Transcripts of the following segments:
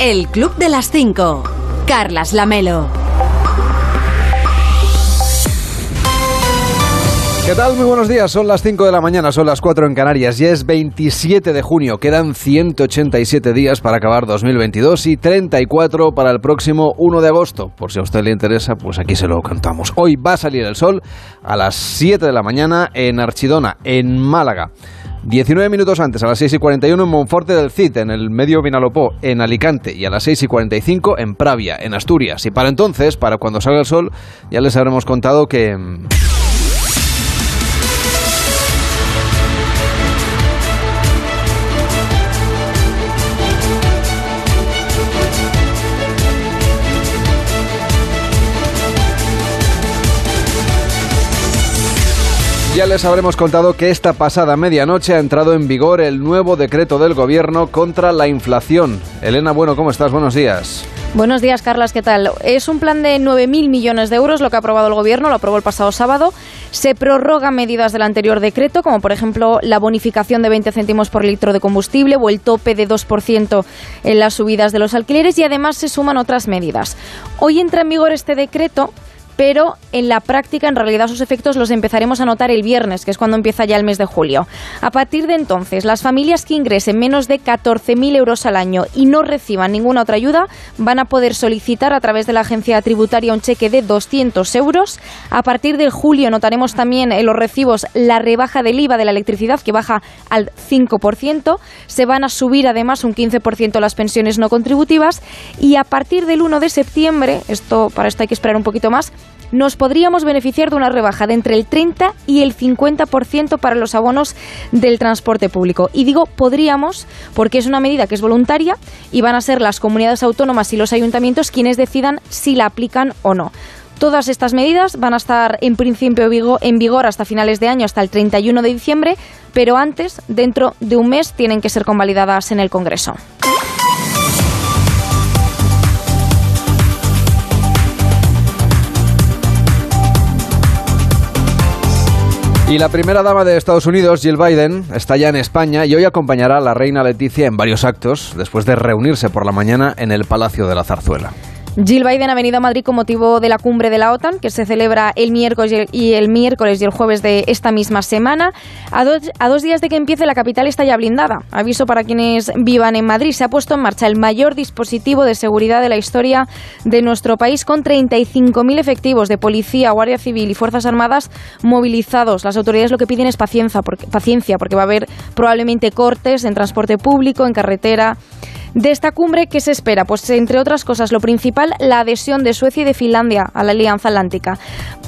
El Club de las 5. Carlas Lamelo. ¿Qué tal? Muy buenos días. Son las 5 de la mañana, son las 4 en Canarias. Ya es 27 de junio. Quedan 187 días para acabar 2022 y 34 para el próximo 1 de agosto. Por si a usted le interesa, pues aquí se lo contamos. Hoy va a salir el sol a las 7 de la mañana en Archidona, en Málaga. 19 minutos antes, a las 6 y 41 en Monforte del Cid, en el medio Vinalopó, en Alicante, y a las 6 y 45 en Pravia, en Asturias. Y para entonces, para cuando salga el sol, ya les habremos contado que... Ya les habremos contado que esta pasada medianoche ha entrado en vigor el nuevo decreto del gobierno contra la inflación. Elena, bueno, ¿cómo estás? Buenos días. Buenos días, Carlas, ¿qué tal? Es un plan de 9.000 millones de euros lo que ha aprobado el Gobierno, lo aprobó el pasado sábado. Se prorrogan medidas del anterior decreto, como por ejemplo la bonificación de 20 céntimos por litro de combustible o el tope de 2% en las subidas de los alquileres y además se suman otras medidas. Hoy entra en vigor este decreto pero en la práctica, en realidad, sus efectos los empezaremos a notar el viernes, que es cuando empieza ya el mes de julio. A partir de entonces, las familias que ingresen menos de 14.000 euros al año y no reciban ninguna otra ayuda van a poder solicitar a través de la agencia tributaria un cheque de 200 euros. A partir de julio notaremos también en los recibos la rebaja del IVA de la electricidad, que baja al 5%. Se van a subir además un 15% las pensiones no contributivas. Y a partir del 1 de septiembre, esto para esto hay que esperar un poquito más, nos podríamos beneficiar de una rebaja de entre el 30 y el 50% para los abonos del transporte público. Y digo podríamos porque es una medida que es voluntaria y van a ser las comunidades autónomas y los ayuntamientos quienes decidan si la aplican o no. Todas estas medidas van a estar en principio en vigor hasta finales de año, hasta el 31 de diciembre, pero antes, dentro de un mes, tienen que ser convalidadas en el Congreso. Y la primera dama de Estados Unidos, Jill Biden, está ya en España y hoy acompañará a la reina Leticia en varios actos, después de reunirse por la mañana en el Palacio de la Zarzuela. Jill Biden ha venido a Madrid con motivo de la cumbre de la OTAN, que se celebra el miércoles y el, miércoles y el jueves de esta misma semana. A dos, a dos días de que empiece, la capital está ya blindada. Aviso para quienes vivan en Madrid. Se ha puesto en marcha el mayor dispositivo de seguridad de la historia de nuestro país, con 35.000 efectivos de policía, guardia civil y fuerzas armadas movilizados. Las autoridades lo que piden es paciencia, paciencia, porque va a haber probablemente cortes en transporte público, en carretera. De esta cumbre, ¿qué se espera? Pues entre otras cosas, lo principal, la adhesión de Suecia y de Finlandia a la Alianza Atlántica.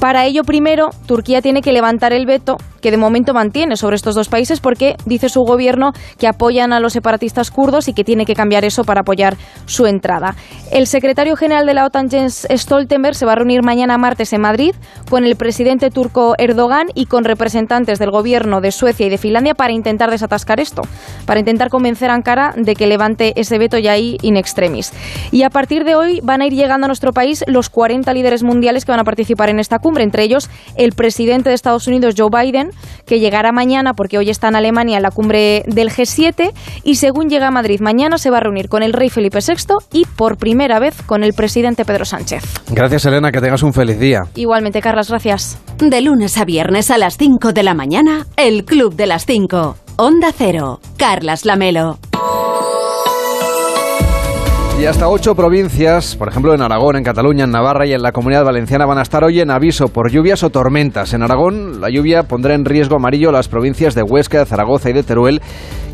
Para ello, primero, Turquía tiene que levantar el veto que de momento mantiene sobre estos dos países porque dice su gobierno que apoyan a los separatistas kurdos y que tiene que cambiar eso para apoyar su entrada. El secretario general de la OTAN, Jens Stoltenberg, se va a reunir mañana martes en Madrid con el presidente turco Erdogan y con representantes del gobierno de Suecia y de Finlandia para intentar desatascar esto, para intentar convencer a Ankara de que levante ese veto ya ahí in extremis. Y a partir de hoy van a ir llegando a nuestro país los 40 líderes mundiales que van a participar en esta cumbre, entre ellos el presidente de Estados Unidos, Joe Biden, que llegará mañana porque hoy está en Alemania en la cumbre del G7 y según llega a Madrid mañana se va a reunir con el rey Felipe VI y por primera vez con el presidente Pedro Sánchez. Gracias, Elena, que tengas un feliz día. Igualmente, Carlas, gracias. De lunes a viernes a las 5 de la mañana, El Club de las 5. Onda Cero. Carlas Lamelo. Y hasta ocho provincias, por ejemplo en Aragón, en Cataluña, en Navarra y en la Comunidad Valenciana, van a estar hoy en aviso por lluvias o tormentas. En Aragón, la lluvia pondrá en riesgo amarillo las provincias de Huesca, de Zaragoza y de Teruel,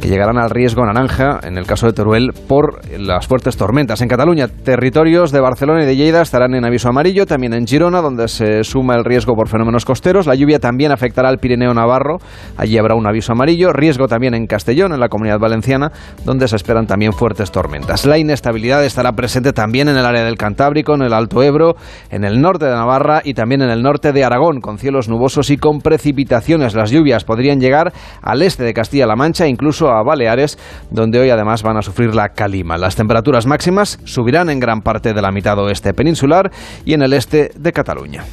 que llegarán al riesgo naranja, en el caso de Teruel, por las fuertes tormentas. En Cataluña, territorios de Barcelona y de Lleida estarán en aviso amarillo, también en Girona, donde se suma el riesgo por fenómenos costeros. La lluvia también afectará al Pirineo Navarro, allí habrá un aviso amarillo. Riesgo también en Castellón, en la Comunidad Valenciana, donde se esperan también fuertes tormentas. La inestabilidad estará presente también en el área del Cantábrico, en el Alto Ebro, en el norte de Navarra y también en el norte de Aragón, con cielos nubosos y con precipitaciones. Las lluvias podrían llegar al este de Castilla-La Mancha, incluso a Baleares, donde hoy además van a sufrir la calima. Las temperaturas máximas subirán en gran parte de la mitad oeste peninsular y en el este de Cataluña.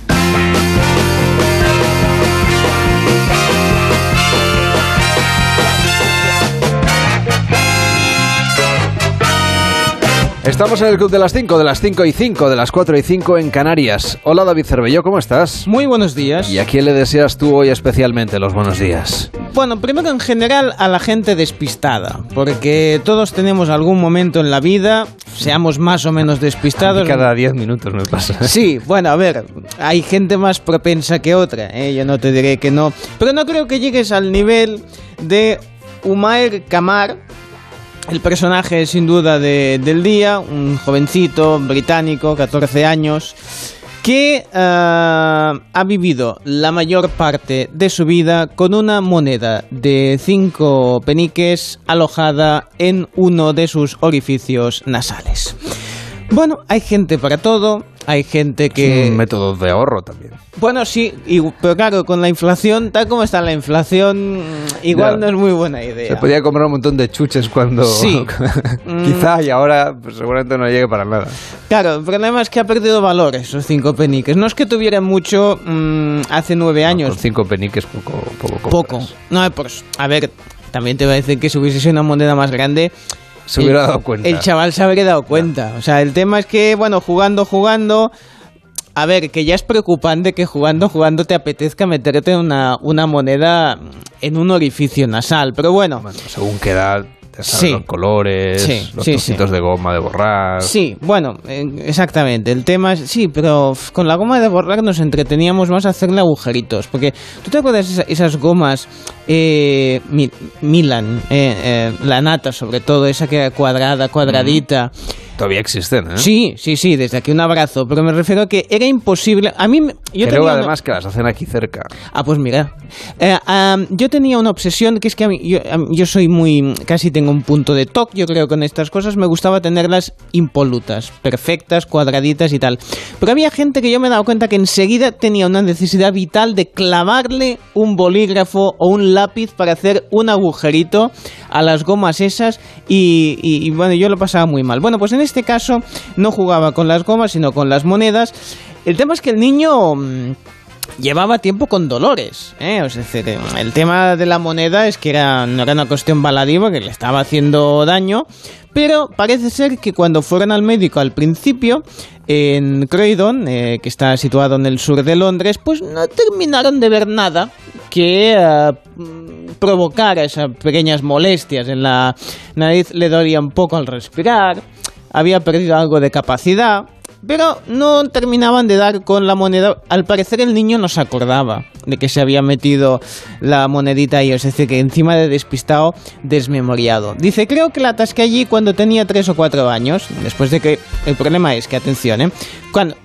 Estamos en el Club de las 5, de las 5 y 5, de las 4 y 5 en Canarias. Hola David Cervelló, ¿cómo estás? Muy buenos días. ¿Y a quién le deseas tú hoy especialmente los buenos días? Bueno, primero en general a la gente despistada, porque todos tenemos algún momento en la vida, seamos más o menos despistados. cada 10 minutos me pasa. Sí, bueno, a ver, hay gente más propensa que otra, ¿eh? yo no te diré que no, pero no creo que llegues al nivel de Umair Kamar, el personaje sin duda de, del día, un jovencito británico, 14 años, que eh, ha vivido la mayor parte de su vida con una moneda de 5 peniques alojada en uno de sus orificios nasales. Bueno, hay gente para todo, hay gente que... un método de ahorro también. Bueno, sí, pero claro, con la inflación, tal como está la inflación, igual no es muy buena idea. Se podía comprar un montón de chuches cuando... Sí. Quizá y ahora pues, seguramente no llegue para nada. Claro, el problema es que ha perdido valor esos cinco peniques. No es que tuviera mucho mm, hace nueve años. con cinco peniques poco, poco Poco. No, pues, a ver, también te voy a decir que si hubiese sido una moneda más grande se hubiera dado cuenta. El chaval se habría dado cuenta. O sea, el tema es que, bueno, jugando, jugando. A ver, que ya es preocupante que jugando, jugando te apetezca meterte una, una moneda en un orificio nasal. Pero bueno. bueno según qué edad sí. los colores, los trocitos de goma de borrar. Sí, bueno, eh, exactamente. El tema es, sí, pero con la goma de borrar nos entreteníamos más a hacerle agujeritos. Porque, ¿tú te acuerdas de esas, gomas eh, Milan, eh, la nata sobre todo, esa que era cuadrada, cuadradita? Todavía existen, ¿eh? Sí, sí, sí, desde aquí un abrazo. Pero me refiero a que era imposible. A mí. Yo Creo además que las hacen aquí cerca. Ah, pues mira. Eh, yo tenía una obsesión que es que a mí, yo, soy muy. Casi tengo un punto de toque, yo creo, con estas cosas. Me gustaba tenerlas impolutas, perfectas, cuadraditas y tal. Pero había gente que yo me he dado cuenta que enseguida tenía una necesidad vital de clavarle un bolígrafo o un lápiz para hacer un agujerito a las gomas esas. Y, y bueno, yo lo pasaba muy mal. Bueno, pues en este caso no jugaba con las gomas, sino con las monedas. El tema es que el niño mm, llevaba tiempo con dolores. ¿eh? Sea, el tema de la moneda es que era, no era una cuestión baladiva, que le estaba haciendo daño, pero parece ser que cuando fueron al médico al principio, en Croydon, eh, que está situado en el sur de Londres, pues no terminaron de ver nada que eh, provocara esas pequeñas molestias en la nariz, le dolía un poco al respirar había perdido algo de capacidad, pero no terminaban de dar con la moneda. Al parecer el niño no se acordaba de que se había metido la monedita ahí, es decir, que encima de despistado, desmemoriado. Dice, creo que la atasqué allí cuando tenía 3 o 4 años, después de que... El problema es que, atención, ¿eh?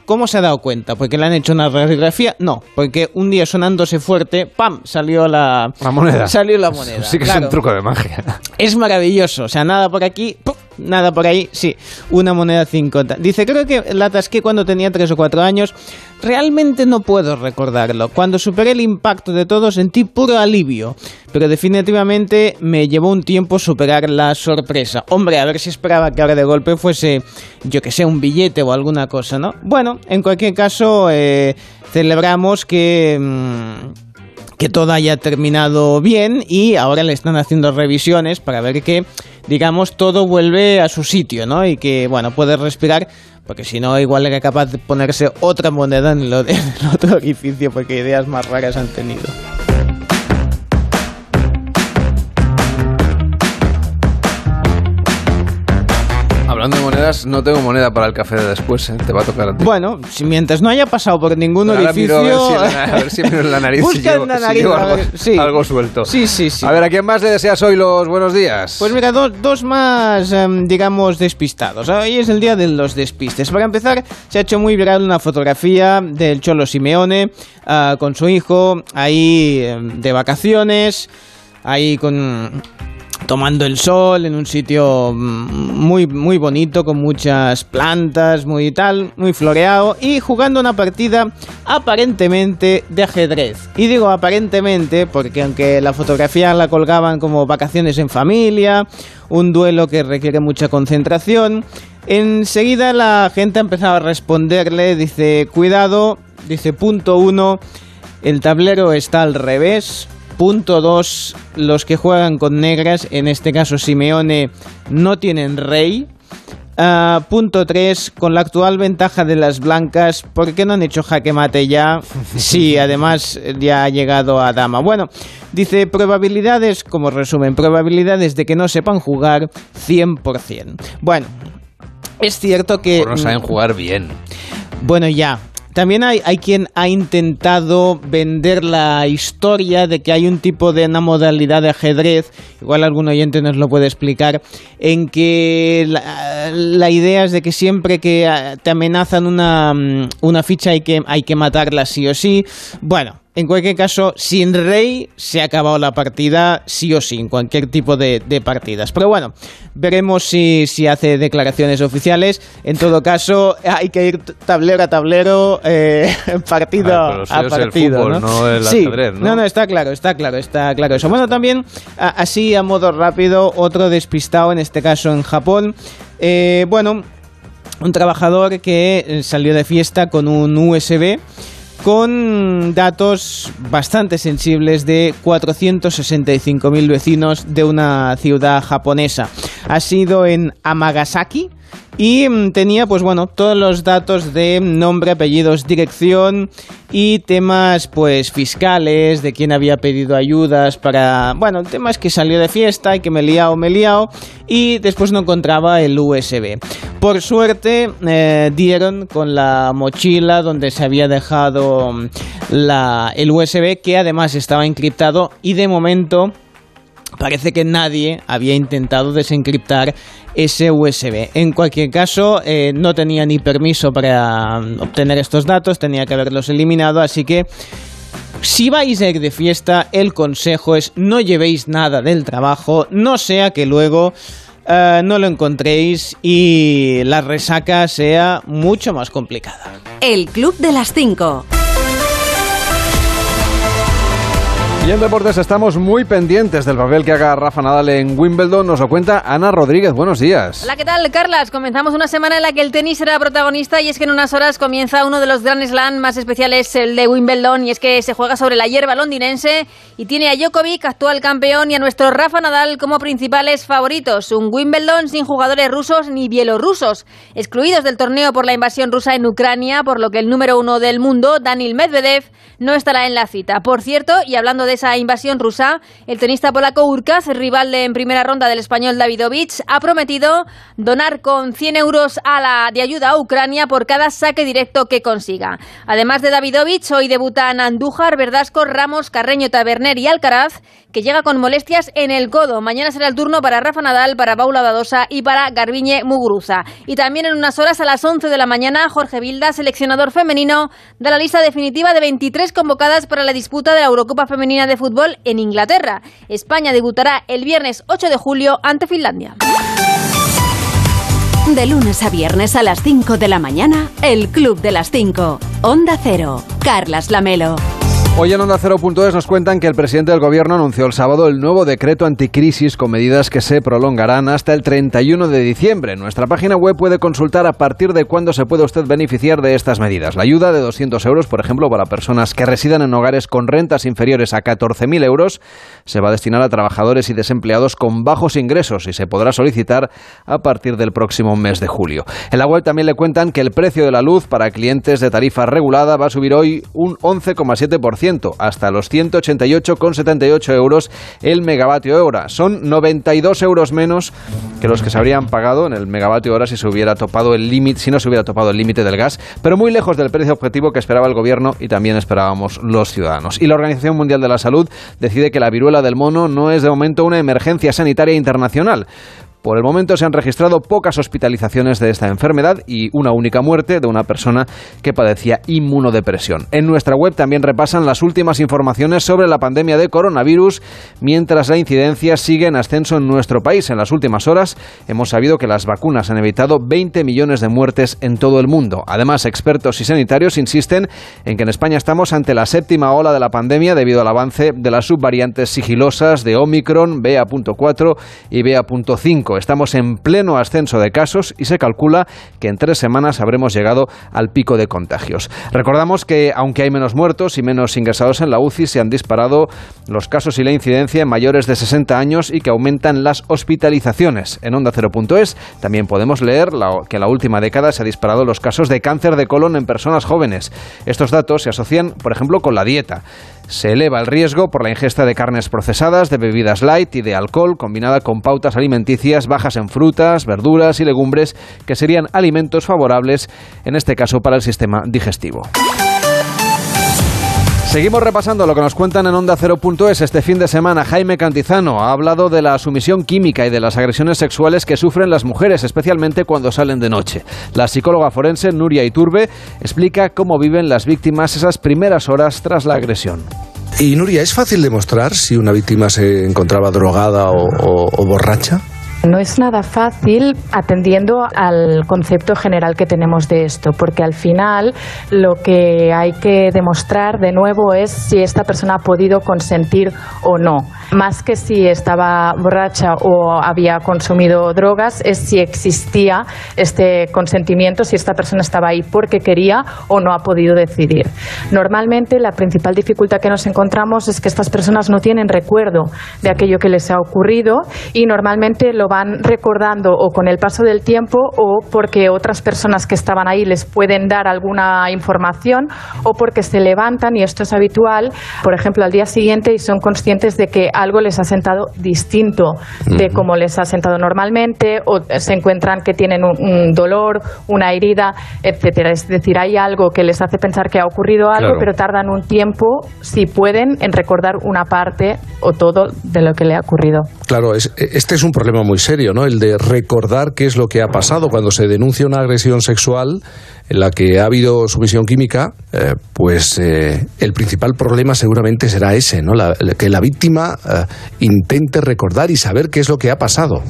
¿Cómo se ha dado cuenta? ¿Porque le han hecho una radiografía? No, porque un día sonándose fuerte, ¡pam! salió la... La moneda. Salió la moneda. Sí que es un truco de magia. Es maravilloso, o sea, nada por aquí... ¡pum! Nada por ahí, sí, una moneda 50. Dice, creo que la atasqué cuando tenía 3 o 4 años. Realmente no puedo recordarlo. Cuando superé el impacto de todo sentí puro alivio, pero definitivamente me llevó un tiempo superar la sorpresa. Hombre, a ver si esperaba que ahora de golpe fuese, yo que sé, un billete o alguna cosa, ¿no? Bueno, en cualquier caso, eh, celebramos que... Mm, que todo haya terminado bien y ahora le están haciendo revisiones para ver que, digamos, todo vuelve a su sitio, ¿no? Y que, bueno, puede respirar, porque si no, igual era capaz de ponerse otra moneda en, en el otro edificio, porque ideas más raras han tenido. Monedas, no tengo moneda para el café de después, ¿eh? te va a tocar a ti. Bueno, si mientras no haya pasado por ningún orificio... a, ver si, miro en la nariz si llevo, la nariz, algo, suelto. Sí, sí, sí. A ver, ¿a quién más le deseas hoy los buenos días? Pues mira, dos más, em, digamos, despistados. Hoy es el día de los despistes. Para empezar, se ha hecho muy viral una fotografía del Cholo Simeone ah, con su hijo ahí em, de vacaciones, ahí con tomando el sol en un sitio mm, muy, muy bonito, con muchas plantas, muy tal, muy floreado, y jugando una partida aparentemente de ajedrez. Y digo aparentemente porque aunque la fotografía la colgaban como vacaciones en familia, un duelo que requiere mucha concentración, enseguida la gente ha empezado a responderle, dice, cuidado, dice punto uno, el tablero está al revés, Punto 2. Los que juegan con negras, en este caso Simeone, no tienen rey. Ah, punto 3. Con la actual ventaja de las blancas, ¿por qué no han hecho jaque mate ya? Sí, además ya ha llegado a dama. Bueno, dice probabilidades, como resumen, probabilidades de que no sepan jugar 100%. Bueno, es cierto que... no saben jugar bien. Bueno, ya, también hay, hay, quien ha intentado vender la historia de que hay un tipo de una modalidad de ajedrez, igual algún oyente nos lo puede explicar, en que la, idea es de que siempre que ah, te amenazan una, mm, una ficha hay que, hay que matarla sí o sí. Bueno, en cualquier caso, sin rey se ha acabado la partida, sí o sí, en cualquier tipo de, de partidas. Pero bueno, veremos si, si, hace declaraciones oficiales. En todo caso, hay que ir tablero a tablero, eh, partido Ah, a partido. fútbol, ¿no? no el sí, ajedrez, ¿no? no, no, está claro, está claro, está claro eso. Bueno, también, así a modo rápido, otro despistado, en este caso en Japón. Eh, bueno, un trabajador que eh, salió de fiesta con un USB con datos bastante sensibles de 465.000 vecinos de una ciudad japonesa. Ha sido en Amagasaki y mm, tenía pues bueno todos los datos de nombre, apellidos, dirección y temas pues fiscales de quién había pedido ayudas para bueno temas que salió de fiesta y que me he liado, me he liado y después no encontraba el USB. Por suerte eh, dieron con la mochila donde se había dejado mm, la, el USB que además estaba encriptado y de momento Parece que nadie había intentado desencriptar ese USB. En cualquier caso, eh, no tenía ni permiso para obtener estos datos, tenía que haberlos eliminado, así que si vais a ir de fiesta, el consejo es no llevéis nada del trabajo, no sea que luego eh, no lo encontréis y la resaca sea mucho más complicada. El Club de las 5. Y en deportes estamos muy pendientes del papel que haga Rafa Nadal en Wimbledon. Nos lo cuenta Ana Rodríguez. Buenos días. Hola, ¿qué tal, Carlas? Comenzamos una semana en la que el tenis será protagonista y es que en unas horas comienza uno de los Grand Slam más especiales, el de Wimbledon, y es que se juega sobre la hierba londinense y tiene a Djokovic, actual campeón, y a nuestro Rafa Nadal como principales favoritos. Un Wimbledon sin jugadores rusos ni bielorrusos, excluidos del torneo por la invasión rusa en Ucrania, por lo que el número uno del mundo, Daniil Medvedev, no estará en la cita. Por cierto, y hablando de esa invasión rusa, el tenista polaco Urkaz, rival en primera ronda del español Davidovich, ha prometido donar con 100 euros a la, de ayuda a Ucrania por cada saque directo que consiga. Además de Davidovich, hoy debutan Andújar, Verdasco, Ramos, Carreño, Taberner y Alcaraz, que llega con molestias en el codo. Mañana será el turno para Rafa Nadal, para Paula Badosa y para Garbiñe Muguruza. Y también en unas horas a las 11 de la mañana, Jorge Vilda, seleccionador femenino, da la lista definitiva de 23 convocadas para la disputa de la Eurocopa Femenina de Fútbol en Inglaterra. España debutará el viernes 8 de julio ante Finlandia. De lunes a viernes a las 5 de la mañana, El Club de las 5. Onda Cero. Carlas Lamelo. Hoy en Onda Cero.es nos cuentan que el presidente del gobierno anunció el sábado el nuevo decreto anticrisis con medidas que se prolongarán hasta el 31 de diciembre. Nuestra página web puede consultar a partir de cuándo se puede usted beneficiar de estas medidas. La ayuda de 200 euros, por ejemplo, para personas que residan en hogares con rentas inferiores a 14.000 euros, se va a destinar a trabajadores y desempleados con bajos ingresos y se podrá solicitar a partir del próximo mes de julio. En la web también le cuentan que el precio de la luz para clientes de tarifa regulada va a subir hoy un 11,7% hasta los 188,78 euros el megavatio hora. Son 92 euros menos que los que se habrían pagado en el megavatio hora si se hubiera topado el límite, si no se hubiera topado el límite del gas, pero muy lejos del precio objetivo que esperaba el gobierno y también esperábamos los ciudadanos. Y la Organización Mundial de la Salud decide que la viruela del mono no es de momento una emergencia sanitaria internacional. Por el momento se han registrado pocas hospitalizaciones de esta enfermedad y una única muerte de una persona que padecía inmunodepresión. En nuestra web también repasan las últimas informaciones sobre la pandemia de coronavirus, mientras la incidencia sigue en ascenso en nuestro país. En las últimas horas hemos sabido que las vacunas han evitado 20 millones de muertes en todo el mundo. Además, expertos y sanitarios insisten en que en España estamos ante la séptima ola de la pandemia debido al avance de las subvariantes sigilosas de Omicron, BA.4 y BA.5. 5. Estamos en pleno ascenso de casos y se calcula que en tres semanas habremos llegado al pico de contagios. Recordamos que aunque hay menos muertos y menos ingresados en la UCI, se han disparado los casos y la incidencia en mayores de 60 años y que aumentan las hospitalizaciones. En Onda 0.es también podemos leer que en la última década se han disparado los casos de cáncer de colon en personas jóvenes. Estos datos se asocian, por ejemplo, con la dieta. Se eleva el riesgo por la ingesta de carnes procesadas, de bebidas light y de alcohol, combinada con pautas alimenticias bajas en frutas, verduras y legumbres, que serían alimentos favorables, en este caso, para el sistema digestivo. Seguimos repasando lo que nos cuentan en Onda 0.es este fin de semana. Jaime Cantizano ha hablado de la sumisión química y de las agresiones sexuales que sufren las mujeres, especialmente cuando salen de noche. La psicóloga forense Nuria Iturbe explica cómo viven las víctimas esas primeras horas tras la agresión. Y Nuria, ¿es fácil demostrar si una víctima se encontraba drogada o, borracha? No es nada fácil atendiendo al concepto general que tenemos de esto, porque al final lo que hay que demostrar de nuevo es si esta persona ha podido consentir o no. Más que si estaba borracha o había consumido drogas, es si existía este consentimiento, si esta persona estaba ahí porque quería o no ha podido decidir. Normalmente la principal dificultad que nos encontramos es que estas personas no tienen recuerdo de aquello que les ha ocurrido y normalmente lo van recordando o con el paso del tiempo o porque otras personas que estaban ahí les pueden dar alguna información o porque se levantan, y esto es habitual, por ejemplo, al día siguiente y son conscientes de que algo les ha sentado distinto de como les ha sentado normalmente o se encuentran que tienen un, dolor, una herida, etcétera. Es decir, hay algo que les hace pensar que ha ocurrido algo, pero tardan un tiempo, si pueden, en recordar una parte o todo de lo que le ha ocurrido. Claro, este es un problema muy serio, ¿no? El de recordar qué es lo que ha pasado cuando se denuncia una agresión sexual en la que ha habido sumisión química, eh, pues eh, el principal problema seguramente será ese, ¿no? que la víctima eh, intente recordar y saber qué es lo que ha pasado.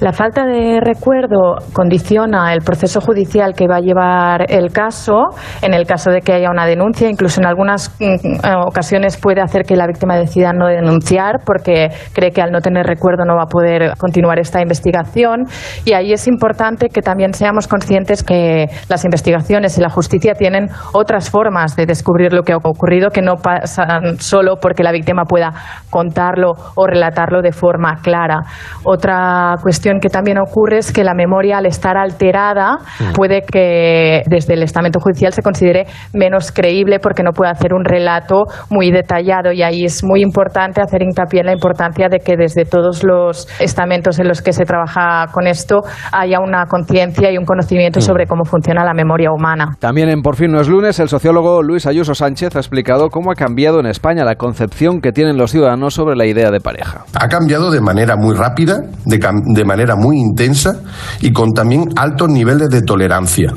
La falta de recuerdo condiciona el proceso judicial que va a llevar el caso. En el caso de que haya una denuncia, incluso en algunas mm, ocasiones puede hacer que la víctima decida no denunciar porque cree que al no tener recuerdo no va a poder continuar esta investigación. Y ahí es importante que también seamos conscientes que las investigaciones y la justicia tienen otras formas de descubrir lo que ha ocurrido que no pasan solo porque la víctima pueda contarlo o relatarlo de forma clara. Otra cuestión que también ocurre es que la memoria, al estar alterada, mm. puede que desde el estamento judicial se considere menos creíble porque no puede hacer un relato muy detallado y ahí es muy importante hacer hincapié en la importancia de que desde todos los estamentos en los que se trabaja con esto haya una conciencia y un conocimiento mm. sobre cómo funciona la memoria humana. También en Por fin no es lunes, el sociólogo Luis Ayuso Sánchez ha explicado cómo ha cambiado en España la concepción que tienen los ciudadanos sobre la idea de pareja. Ha cambiado de manera muy rápida, de, de manera muy intensa y con también altos niveles de tolerancia.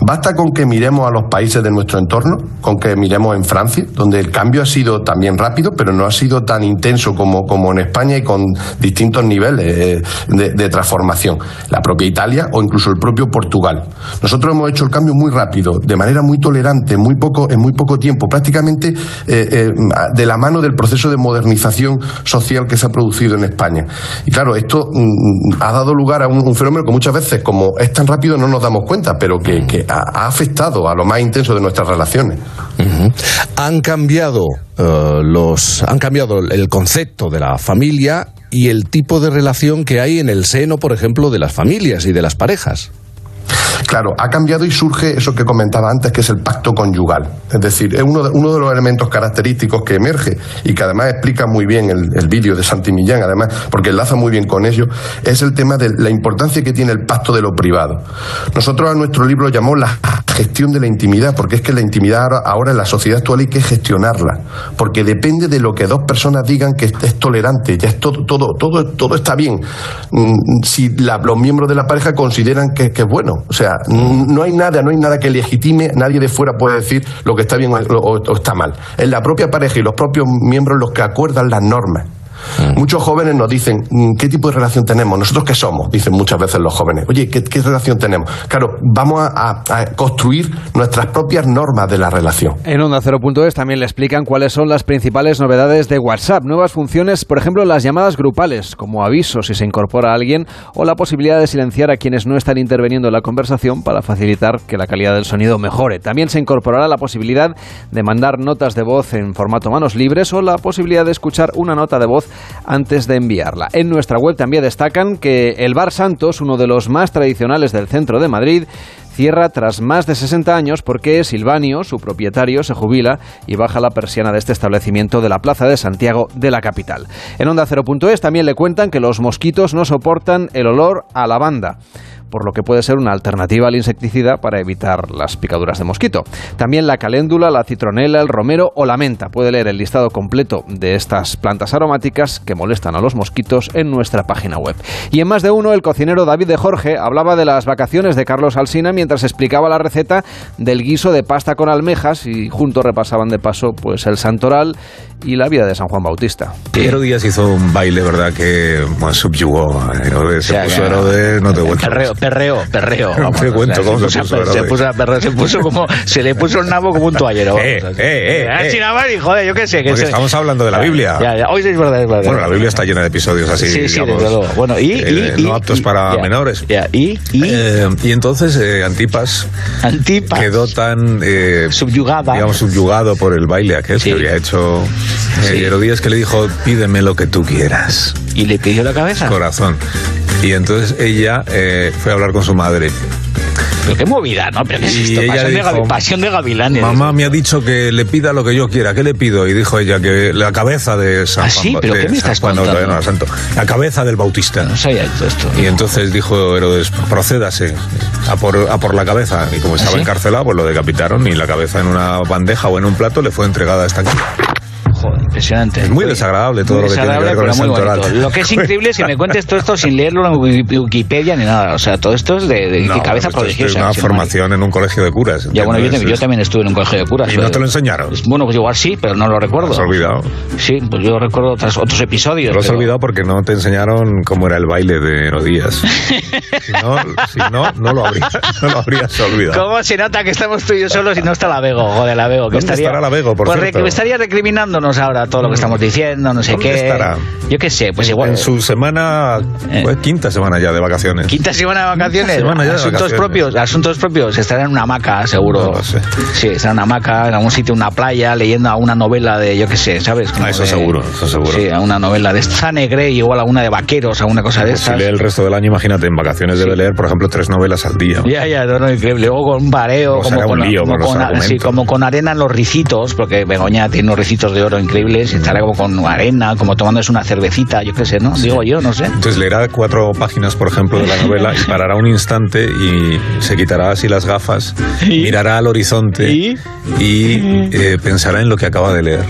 Basta con que miremos a los países de nuestro entorno, con que miremos en Francia, donde el cambio ha sido también rápido, pero no ha sido tan intenso como, como en España y con distintos niveles eh, de, de transformación. La propia Italia o incluso el propio Portugal. Nosotros hemos hecho el cambio muy rápido, de manera muy tolerante, muy poco, en muy poco tiempo, prácticamente eh, eh, de la mano del proceso de modernización social que se ha producido en España. Y claro, esto mm, ha dado lugar a un, fenómeno que muchas veces, como es tan rápido, no nos damos cuenta, pero que, ha, afectado a lo más intenso de nuestras relaciones. Han cambiado eh, los, han cambiado el concepto de la familia y el tipo de relación que hay en el seno, por ejemplo, de las familias y de las parejas. Claro, ha cambiado y surge eso que comentaba antes, que es el pacto conyugal. Es decir, es uno de, uno de los elementos característicos que emerge y que además explica muy bien el, vídeo de Santi Millán, además, porque enlaza muy bien con ello, es el tema de la importancia que tiene el pacto de lo privado. Nosotros a nuestro libro llamamos la gestión de la intimidad, porque es que la intimidad ahora, en la sociedad actual hay que gestionarla, porque depende de lo que dos personas digan que es tolerante, ya es todo, todo, todo, todo está bien. Mm, si los miembros de la pareja consideran que es bueno, o sea, no hay nada, no hay nada que legitime, nadie de fuera puede decir lo que está bien o, está mal. Es la propia pareja y los propios miembros los que acuerdan las normas. Muchos jóvenes nos dicen, mm, ¿qué tipo de relación tenemos? ¿Nosotros qué somos? Dicen muchas veces los jóvenes. Oye, ¿qué, qué relación tenemos? Claro, vamos a, a- a construir nuestras propias normas de la relación. En Onda 0.es también le explican cuáles son las principales novedades de WhatsApp. Nuevas funciones, por ejemplo, las llamadas grupales, como aviso si se incorpora a alguien, o la posibilidad de silenciar a quienes no están interviniendo en la conversación para facilitar que la calidad del sonido mejore. También se incorporará la posibilidad de mandar notas de voz en formato manos libres o la posibilidad de escuchar una nota de voz antes de enviarla. En nuestra web también destacan que el Bar Santos, uno de los más tradicionales del centro de Madrid, cierra tras más de 60 años porque Silvanio, su propietario, se jubila y baja la persiana de este establecimiento de la Plaza de Santiago de la capital. En Onda 0.es también le cuentan que los mosquitos no soportan el olor a lavanda por lo que puede ser una alternativa al insecticida para evitar las picaduras de mosquito. También la caléndula, la citronela, el romero o la menta. Puede leer el listado completo de estas plantas aromáticas que molestan a los mosquitos en nuestra página web. Y en más de uno, el cocinero David de Jorge hablaba de las vacaciones de Carlos Alsina mientras explicaba la receta del guiso de pasta con almejas y juntos repasaban de paso pues el santoral y la vida de San Juan Bautista. Herodías hizo un baile, ¿verdad? Que bueno, subyugó a Herodes. Se sea, puso Herodes, no te cuento. Perreo, perreo, perreo. No te cuento cómo se se, puso se Herodes. puso a perreo, se puso como, se le puso el nabo como un toallero. Eh, vamos. eh, eh, eh. más, y, joder, yo qué sé. Que Porque se- estamos hablando de la Biblia. Ya, ya, hoy sí es verdad, es verdad. Bueno, la Biblia está llena de episodios así, Sí, sí, digamos, desde luego. Bueno, y, eh, y, y- no aptos para ya, menores. ya, y, y Eh, y entonces eh, Antipas Antipas quedó tan eh, subyugada. digamos subyugado por el baile aquel Sí. que había hecho eh, Sí. Herodías que le dijo pídeme lo que tú quieras y le pidió la cabeza. corazón y entonces ella eh, fue a hablar con su madre Pero qué movida, ¿no? Pero qué es esto? Pasión, de, gavi- dijo, pasión de gavilanes. mamá me ha dicho que le pida lo que yo quiera ¿qué le pido? y dijo ella que la cabeza de San ¿Ah, Juan sí? ¿Pero qué me estás Juan, contando? no santo la cabeza del Bautista No sabía todo esto. y entonces dijo Herodes, procédase a por, a por la cabeza. Y como estaba ¿Ah, sí? encarcelado, pues lo decapitaron y la cabeza en una bandeja o en un plato le fue entregada a esta close. Impresionante. Es muy desagradable todo Muy lo que tiene que ver con el pero muy santoral. bonito. Lo que es increíble es que me cuentes todo esto sin leerlo en Wiki- Wikipedia ni nada. O sea, todo esto es de, de No, cabeza es prodigiosa. una formación en un colegio de curas. Ya, bueno, yo, también- yo también estuve en un colegio de curas. ¿Y no te lo enseñaron? Bueno, pues igual sí, pero no lo recuerdo. ¿Has olvidado? Sí, pues yo recuerdo otros, otros episodios. Lo has pero- olvidado porque no te enseñaron cómo era el baile de Herodías. si, no, si no, no lo habrías, no lo habrías olvidado. ¿Cómo se nota que estamos tú y yo solos y no está la Vego? Joder, la Vego. Que ¿Dónde estaría, estará la Vego, por pues cierto? que estaría recriminándonos ahora todo lo que estamos diciendo, no sé ¿Dónde qué. estará? Yo qué sé, pues igual. En su semana, Eh. pues, quinta semana ya de vacaciones. Quinta semana de vacaciones. Quinta semana ya de asuntos vacaciones. propios, asuntos propios. Estará en una hamaca, seguro. No sé. Sí, estará en una hamaca, en algún sitio, una playa, leyendo una novela de, yo qué sé, ¿sabes? Como Ah, eso de- seguro, eso seguro. Sí, a una novela de Zane Grey, igual alguna de vaqueros, alguna cosa de Pues si estas. lee el resto del año, imagínate, en vacaciones debe leer, por ejemplo, tres novelas al día. Ya, ya, no, no, increíble. Luego con un bareo, Luego como con, un lío como con con- sí, como con arena en los ricitos, porque Begoña tiene unos ricitos de oro increíbles, y estará como con arena, como tomándose una cervecita, yo qué sé, ¿no? Digo yo, no sé. Entonces leerá cuatro páginas, por ejemplo, de la novela y parará un instante y se quitará así las gafas, ¿Y? mirará al horizonte ¿Y? y eh, pensará en lo que acaba de leer.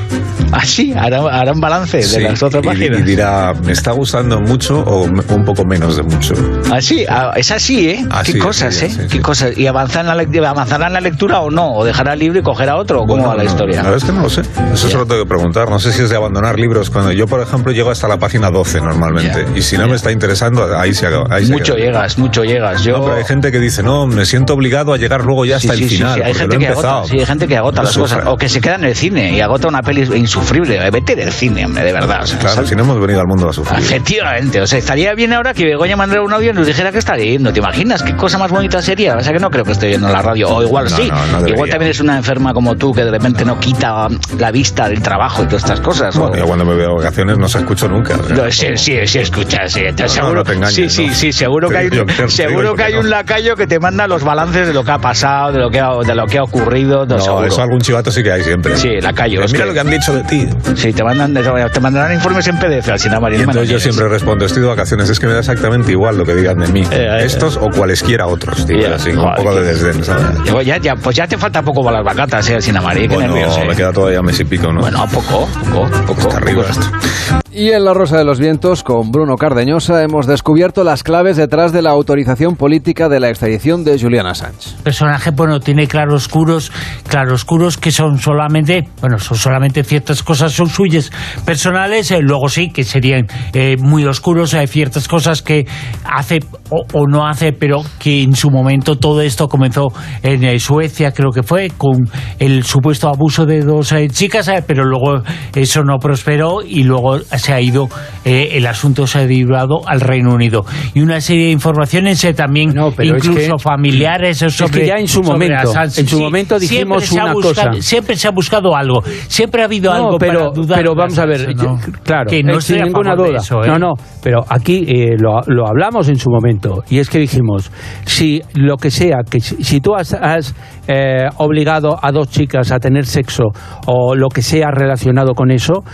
Ah, sí, hará, hará un balance de Sí, las otras páginas. Y, dirá, ¿me está gustando mucho o un poco menos de mucho? Ah, sí, ah, es así, ¿eh? Así Qué cosas, sí, ¿eh? Qué cosas. ¿Y avanzar en la lec- avanzará en la lectura o no? ¿O dejará el libro y cogerá otro? ¿O ¿Cómo Bueno, va la no, historia? La verdad es que no lo sé. Eso se lo tengo que preguntar. No sé si es de abandonar libros. Cuando yo, por ejemplo, llego hasta la página 12 normalmente. Ya. Y si no me está interesando, ahí se acaba. ahí se mucho queda. llegas, mucho llegas. Yo... No, pero hay gente que dice, no, me siento obligado a llegar luego ya hasta sí, el sí, final. sí, Hay gente que agota, sí, hay gente que agota No las cosas. O que se queda en el cine y agota una peli insufrible. Vete del cine, hombre, de verdad. o sea, Claro, si no hemos venido al mundo a sufrir. Efectivamente, o sea, estaría bien ahora que Begoña mandara un audio y nos dijera que está leyendo. ¿Te imaginas qué cosa más bonita sería? O sea, que no creo que esté viendo la radio. O igual No, sí. no, igual también es una enferma como tú que de repente no quita la vista del trabajo y todas estas cosas. Bueno, o- yo cuando me veo vacaciones no se escucho nunca. o sea, No, sí, sí, sí, escucha, sí, seguro, te engañes, sí, sí, sí, seguro que hay, seguro que hay un lacayo que te manda los balances de lo que ha pasado, de lo que ha, de lo que ha ocurrido, no, seguro. eso algún chivato sí que hay siempre. Sí, lacayo, Mira que- lo que han dicho de ti. Sí, te mandan, te mandarán informes en PDF al final, María. Y entonces yo siempre respondo, estoy de vacaciones, es que me da exactamente igual lo que digan de mí. Eh, eh, Estos o cualesquiera otros, así, con un poco de desdén, ¿sabes? Digo, ya, ya, pues ya te falta poco para las vacatas, eh, Sina María, Bueno, nervios, eh. me queda todavía mes y pico, ¿no? Bueno, poco, poco, poco. Hasta arriba poco. esto. Y en La Rosa de los Vientos, con Bruno Cardeñosa, hemos descubierto las claves detrás de la autorización política de la extradición de Julian Assange. El personaje, bueno, tiene claroscuros, claroscuros que son solamente, bueno, son solamente ciertas cosas, son suyas personales, eh, luego sí, que serían eh, muy oscuros, hay ciertas cosas que hace o, o, no hace, pero que en su momento todo esto comenzó en eh, Suecia, creo que fue, con el supuesto abuso de dos chicas, pero luego eso no prosperó y luego se ha ido, eh, el asunto se ha derivado al Reino Unido. Y una serie de informaciones eh, también, incluso es que, familiares, sobre, es que ya en su momento, en su momento dijimos una buscado, cosa. Siempre se ha buscado algo, siempre ha habido no, algo pero, para dudar. Pero vamos a ver, ¿no? claro, que no eh, sin ninguna duda. Eso, ¿eh? No, no, pero aquí eh, lo, lo, hablamos en su momento y es que dijimos, si lo que sea, que si, si tú has, has eh, obligado a dos chicas a tener sexo o lo que sea relacionado con eso,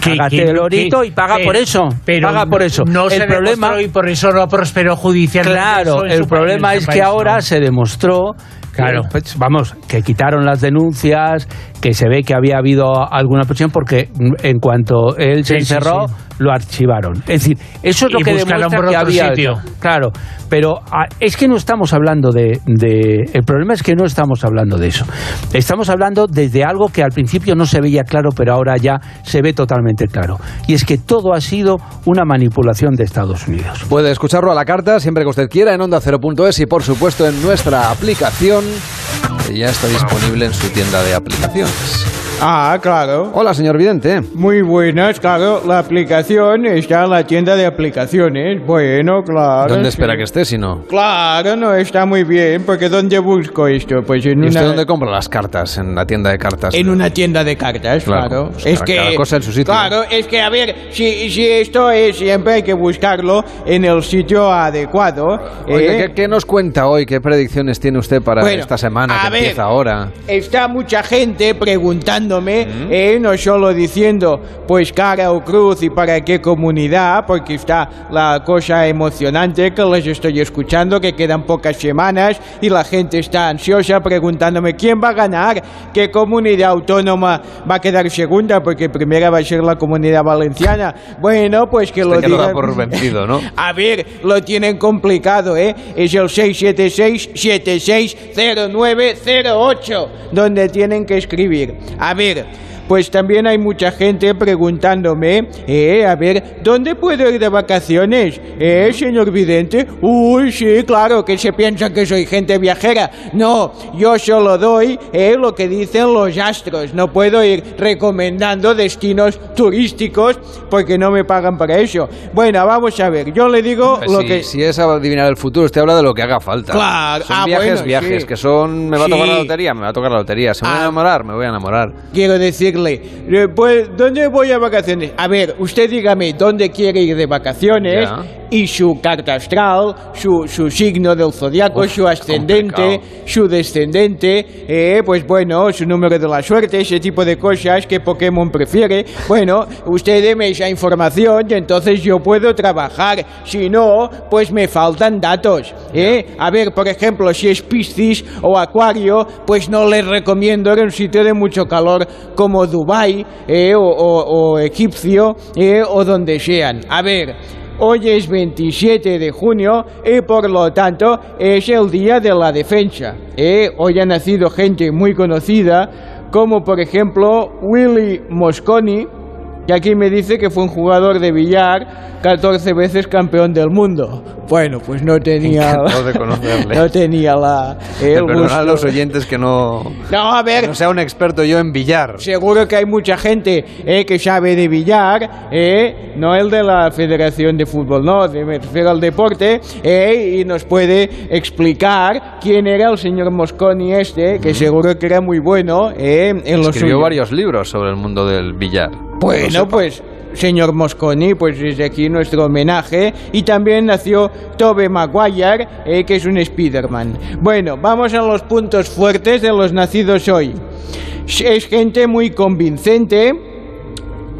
que, Hágate el orito y paga por eso. Pero paga por eso. No el se problema y por eso no prosperó judicialmente. Claro, el problema es que ahora no. se demostró Claro. Pues, vamos, que quitaron las denuncias, que se ve que había habido alguna presión porque en cuanto él se sí, encerró, sí, sí. lo archivaron. Es decir, eso es lo y que demuestra por que otro había. Sitio. Claro, pero a, es que no estamos hablando de, de, El problema es que no estamos hablando de eso. Estamos hablando desde algo que al principio no se veía claro, pero ahora ya se ve totalmente claro. Y es que todo ha sido una manipulación de Estados Unidos. Puede escucharlo a la carta siempre que usted quiera en onda 0.es y por supuesto en nuestra aplicación que ya está disponible en su tienda de aplicaciones. Ah, claro. Hola, señor Vidente. Muy buenas, claro. La aplicación está en la tienda de aplicaciones. Bueno, claro. ¿Dónde sí. espera que esté si no? Claro, no está muy bien, porque ¿dónde busco esto? Pues en ¿Y usted una... dónde compra las cartas? En la tienda de cartas. En una tienda de cartas, claro. Claro, pues es cada- que cada cosa en su sitio. Claro, es que a ver, si, si esto es siempre hay que buscarlo en el sitio adecuado. Oiga, ¿eh? ¿qué, qué nos cuenta hoy? ¿Qué predicciones tiene usted para Bueno, esta semana que ver. empieza ahora? Está mucha gente preguntándome, eh, no solo diciendo, pues cara o cruz y para qué comunidad, porque está la cosa emocionante que les estoy escuchando, que quedan pocas semanas y la gente está ansiosa preguntándome quién va a ganar, qué comunidad autónoma va a quedar segunda, porque primera va a ser la comunidad valenciana. Bueno, pues que lo Usted ya lo da digan. por vencido, ¿no? A ver, lo tienen complicado, ¿eh? Es el 676-760908, donde tienen que escribir. A ver. caveira. Pues también hay mucha gente preguntándome, eh, a ver, ¿dónde puedo ir de vacaciones? ¿Eh, señor vidente? Uy, sí, claro, que se piensan que soy gente viajera. No, yo solo doy eh, lo que dicen los astros. No puedo ir recomendando destinos turísticos porque no me pagan para eso. Bueno, vamos a ver, yo le digo lo que... si es adivinar el futuro, usted habla de lo que haga falta. Claro, Son ah, viajes, bueno, viajes, sí. que son... ¿Me va a tocar Sí. la lotería? Me va a tocar la lotería. ¿Se me voy a Ah. enamorar? Me voy a enamorar. Quiero eh, pues, ¿dónde voy a vacaciones? A ver, usted dígame dónde quiere ir de vacaciones. Y su carta astral, su, su signo del zodiaco, Uf, su ascendente, su descendente, eh, pues bueno, su número de la suerte, ese tipo de cosas que Pokémon prefiere. Bueno, usted deme esa información y entonces yo puedo trabajar. Si no, pues me faltan datos. ¿eh? A ver, por ejemplo, si es Piscis o Acuario, pues no les recomiendo ir a un sitio de mucho calor como Dubai eh, o, o- o egipcio eh, o donde sean. A ver. Hoy es 27 de junio y por lo tanto es el día de la defensa. eh. Hoy ha nacido gente muy conocida como por ejemplo Willy Mosconi, que aquí me dice que fue un jugador de billar 14 veces campeón del mundo. Bueno, pues no tenía... De conocerle. No tenía la... el perdonad a gusto. los oyentes que no, No, a ver, que no sea un experto yo en billar. Seguro que hay mucha gente eh, que sabe de billar, eh, no el de la Federación de Fútbol, no, de- me refiero al deporte, eh, y nos puede explicar quién era el señor Mosconi este, que seguro que era muy bueno eh, en Escribió suyo. varios libros sobre el mundo del billar. Bueno, pues, señor Mosconi, pues desde aquí nuestro homenaje. Y también nació Tobe Maguire, eh, que es un Spiderman. Bueno, vamos a los puntos fuertes de los nacidos hoy. Es gente muy convincente,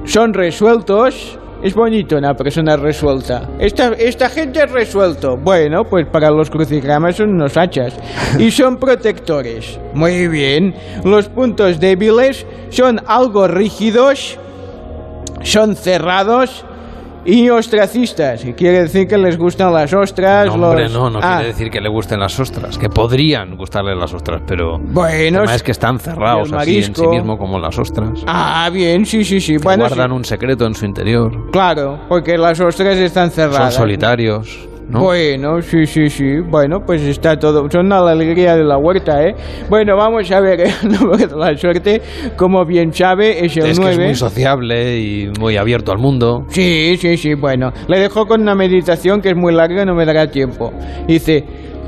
son resueltos. Es bonito una persona resuelta. Esta, esta gente es resuelto. Bueno, pues para los crucigramas son unos hachas. Y son protectores. Muy bien. Los puntos débiles son algo rígidos, son cerrados y ostracistas. Y quiere decir que les gustan las ostras. No, hombre, los- no, no Ah, quiere decir que le gusten las ostras, que podrían gustarle las ostras, pero Bueno, el tema es que están cerrados así en sí mismo como las ostras. Ah, bien, sí, sí, sí. que Bueno, guardan sí. un secreto en su interior. Claro, porque las ostras están Son cerradas. solitarios, ¿no? Bueno, sí, sí, sí. Bueno, pues está todo. Son la alegría de la huerta, ¿eh? Bueno, vamos a ver de la suerte. Como bien sabe, es el es que 9. es muy sociable y muy abierto al mundo. Sí, sí, sí, bueno. Le dejo con una meditación que es muy larga, no me dará tiempo. Dice,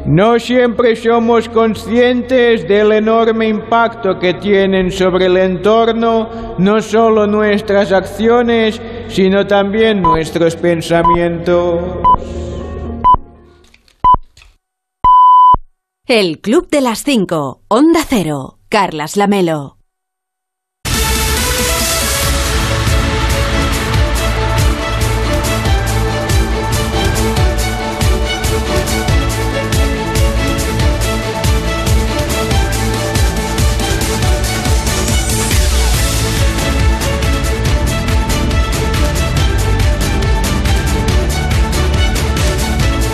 no siempre somos conscientes del enorme impacto que tienen sobre el entorno no solo nuestras acciones, sino también nuestros pensamientos. El Club de las 5. Onda Cero. Carlas Lamelo.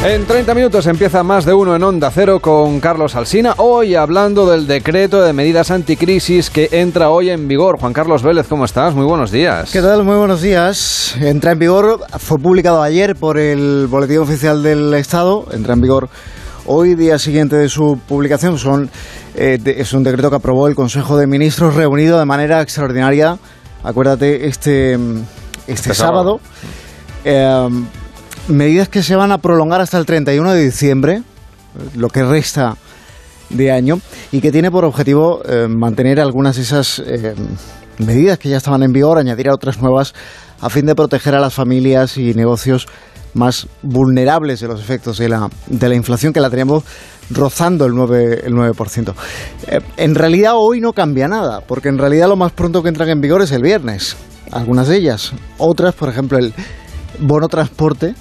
En 30 minutos empieza más de uno en Onda Cero con Carlos Alsina. Hoy hablando del decreto de medidas anticrisis que entra hoy en vigor. Juan Carlos Vélez, ¿cómo estás? Muy buenos días. ¿Qué tal? Muy buenos días. Entra en vigor, fue publicado ayer por el Boletín Oficial del Estado, entra en vigor hoy, día siguiente de su publicación. Son, eh, es un decreto que aprobó el Consejo de Ministros reunido de manera extraordinaria, acuérdate, este, este, Este sábado. sábado. Eh, medidas que se van a prolongar hasta el 31 de diciembre, lo que resta de año, y que tiene por objetivo eh, mantener algunas de esas eh, medidas que ya estaban en vigor, añadir a otras nuevas, a fin de proteger a las familias y negocios más vulnerables de los efectos de la, de la inflación que la tenemos rozando el 9%. El 9%. Eh, en realidad hoy no cambia nada, porque en realidad lo más pronto que entran en vigor es el viernes, algunas de ellas. Otras, por ejemplo, el bono transporte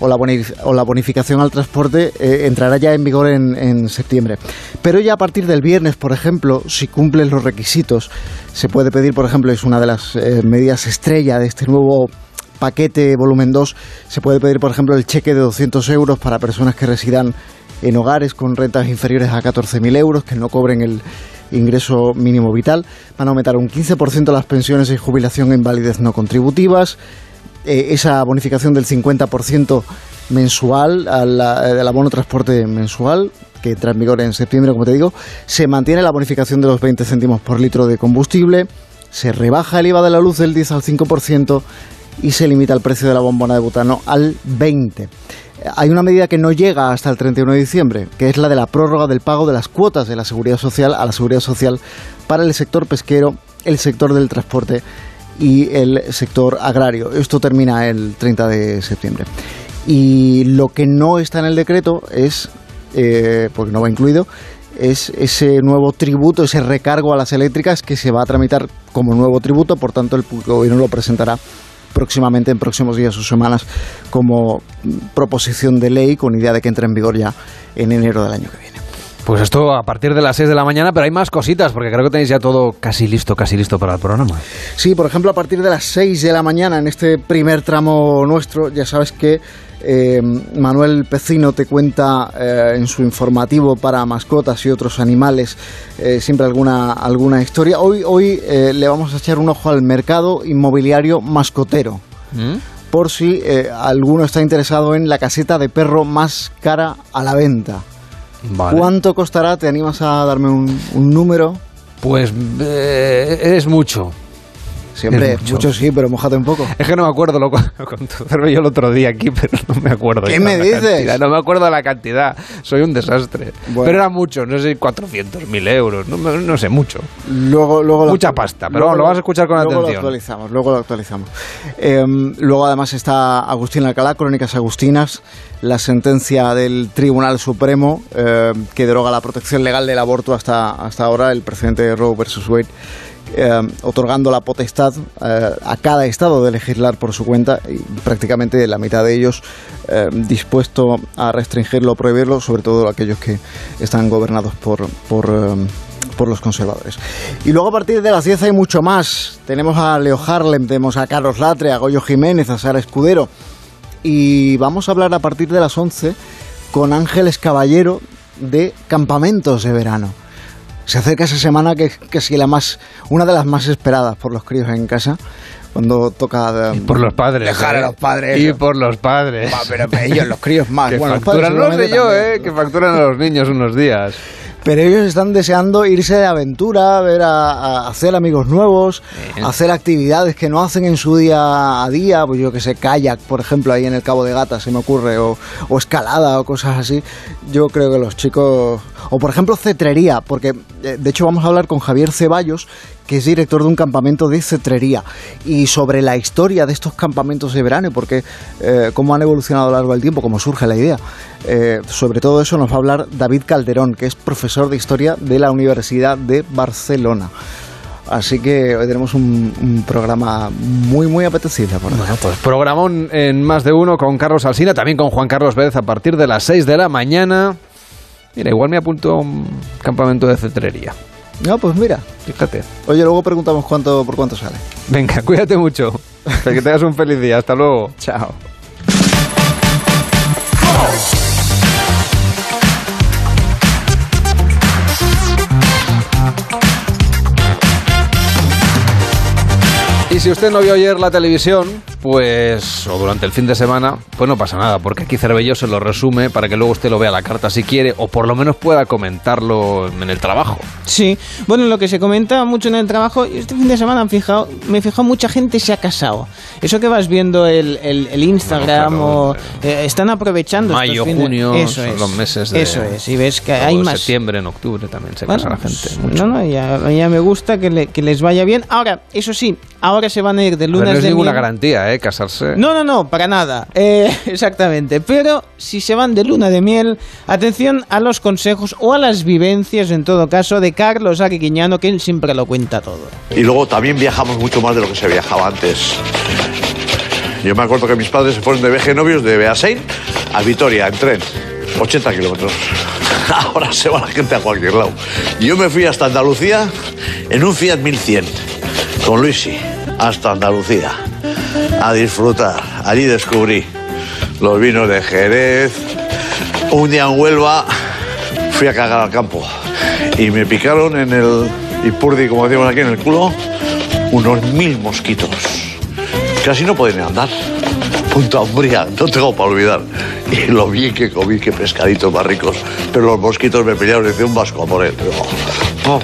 o la, o la bonificación al transporte eh, entrará ya en vigor en, en septiembre. Pero ya a partir del viernes, por ejemplo, si cumplen los requisitos, se puede pedir, por ejemplo, es una de las eh, medidas estrella de este nuevo paquete volumen 2, se puede pedir, por ejemplo, el cheque de 200 euros para personas que residan en hogares con rentas inferiores a 14.000 euros, que no cobren el ingreso mínimo vital. Van a aumentar un 15% las pensiones y jubilación e invalidez no contributivas eh, esa bonificación del 50% mensual al a- del abono transporte mensual que entra en vigor en septiembre, como te digo, se mantiene la bonificación de los 20 céntimos por litro de combustible, se rebaja el IVA de la luz del 10 al 5% y se limita el precio de la bombona de butano al 20. Hay una medida que no llega hasta el 31 de diciembre, que es la de la prórroga del pago de las cuotas de la seguridad social a la seguridad social para el sector pesquero, el sector del transporte y el sector agrario. Esto termina el 30 de septiembre. Y lo que no está en el decreto es, eh, porque no va incluido, es ese nuevo tributo, ese recargo a las eléctricas que se va a tramitar como nuevo tributo, por tanto el gobierno lo presentará próximamente, en próximos días o semanas, como mm, proposición de ley con idea de que entre en vigor ya en enero del año que viene. Pues esto a partir de las 6 de la mañana, pero hay más cositas, porque creo que tenéis ya todo casi listo, casi listo para el programa. Sí, por ejemplo, a partir de las 6 de la mañana, en este primer tramo nuestro, ya sabes que eh, Manuel Pecino te cuenta eh, en su informativo para mascotas y otros animales eh, siempre alguna, alguna historia. Hoy, hoy le vamos a echar un ojo al mercado inmobiliario mascotero. Por si alguno está interesado en la caseta de perro más cara a la venta. Vale. ¿Cuánto costará? ¿Te animas a darme un, un número? Pues eh, es mucho. Siempre, mucho. mucho sí, pero mojate un poco. Es que no me acuerdo, lo con yo el otro día aquí, pero no me acuerdo. ¿Qué me dices? cantidad. No me acuerdo de la cantidad, soy un desastre. Bueno. Pero era mucho, no sé, 400.000 euros, no, sé, mucho. Luego, luego lo- Mucha pasta, pero luego lo vas a escuchar con luego atención. Lo actualizamos, luego lo actualizamos. Eh, luego además está Agustín Alcalá, Crónicas Agustinas, la sentencia del Tribunal Supremo eh, que deroga la protección legal del aborto hasta, hasta ahora, el presidente Roe versus Wade. Eh, otorgando la potestad eh, a cada estado de legislar por su cuenta y prácticamente la mitad de ellos eh, dispuesto a restringirlo o prohibirlo, sobre todo aquellos que están gobernados por, por, por los conservadores. Y luego a partir de las 10 hay mucho más. Tenemos a Leo Harlem, tenemos a Carlos Latre, a Goyo Jiménez, a Sara Escudero. Y vamos a hablar a partir de las 11 con Ángeles Caballero de campamentos de verano. Se acerca esa semana que es casi la más, una de las más esperadas por los críos en casa cuando toca por los padres dejar a ¿eh? los padres y eso. por los padres Va, pero ellos los críos más que bueno, los facturan, padres sé seguramente yo también. eh que facturan a los niños unos días pero ellos están deseando irse de aventura, ver a, a hacer amigos nuevos, hacer actividades que no hacen en su día a día, pues yo que sé, kayak, por ejemplo, ahí en el Cabo de Gata se me ocurre, o, o escalada o cosas así. Yo creo que los chicos, o por ejemplo cetrería, porque eh, de hecho vamos a hablar con Javier Ceballos, que es director de un campamento de cetrería, y sobre la historia de estos campamentos de verano, y porque eh, cómo han evolucionado a lo largo del tiempo, cómo surge la idea. Eh, sobre todo eso nos va a hablar David Calderón, que es profesor de historia de la Universidad de Barcelona. Así que hoy tenemos un, un programa muy, muy apetecible. Por bueno, pues programón en más de uno con Carlos Alsina, también con Juan Carlos Vélez a partir de las 6 de la mañana. Mira, igual me apunto a un campamento de cetrería. No, pues mira. Fíjate. Oye, luego preguntamos cuánto por cuánto sale. Venga, cuídate mucho. que tengas un feliz día. Hasta luego. Chao. Y si usted no vio ayer la televisión, pues, o durante el fin de semana, pues no pasa nada, porque aquí Cervello se lo resume para que luego usted lo vea a la carta si quiere, o por lo menos pueda comentarlo en el trabajo. Sí, bueno, lo que se comenta mucho en el trabajo, este fin de semana han fijado, me he fijado, mucha gente se ha casado. Eso que vas viendo el, el, el Instagram Bueno, o eh, están aprovechando estos Mayo, fines- junio, eso son es, los meses de... Eso es, y ves que hay en más... septiembre, en octubre también se Bueno, casa la gente. pues, no, no, ya, ya me gusta que, le- que les vaya bien. Ahora, eso sí, ahora se van a ir de A ver, no es de ninguna miel. garantía, ¿eh? Casarse. No, no, no, para nada. Eh, exactamente. Pero si se van de luna de miel, atención a los consejos o a las vivencias, en todo caso, de Carlos Ariquiñano, que él siempre lo cuenta todo. Y luego también viajamos mucho más de lo que se viajaba antes. Yo me acuerdo que mis padres se fueron de viaje novios de Beasain a Vitoria en tren. 80 kilómetros. Ahora se va la gente a cualquier lado. Yo me fui hasta Andalucía en un Fiat 1100 con Luisi hasta Andalucía a disfrutar. Allí descubrí los vinos de Jerez. Un día en Huelva fui a cagar al campo y me picaron en el Ipurdi, como decimos aquí, en el culo, unos mil mosquitos. Casi no pueden andar. Punta Umbría, no tengo para olvidar. Y lo bien que comí, qué pescaditos más ricos. Pero los mosquitos me pillaron y hice un vasco a por. Oh,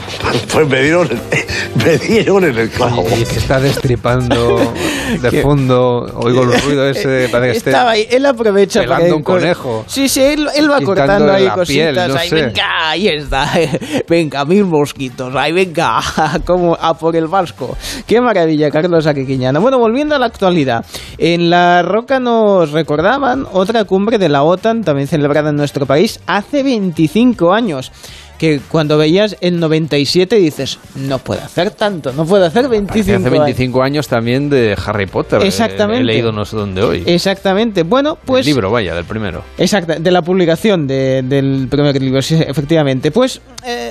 pues me dieron, me dieron en el clavo. Y que está destripando de fondo, oigo el ruido ese, parece que esté Estaba ahí, él aprovecha para pelando ir un con- conejo. Sí, sí, él, él va cortando ahí la cositas. piel, no ahí, sé. venga, ahí está. Venga, mil mosquitos. Ahí, venga, como a por el vasco. Qué maravilla, Carlos Aquiquiñana. Bueno, volviendo a la actualidad. En La Roca nos recordaban otra cumbre de la OTAN, también celebrada en nuestro país, hace 25 años. Que cuando veías el 97 dices, no puede hacer tanto, no puede hacer 25 Que hace años. 25 años también de Harry Potter. eh, Exactamente. He leído no sé dónde hoy. Exactamente. Bueno, pues... El libro, vaya, del primero. Exacto, de la publicación de- del primer libro, sí, efectivamente. Pues eh,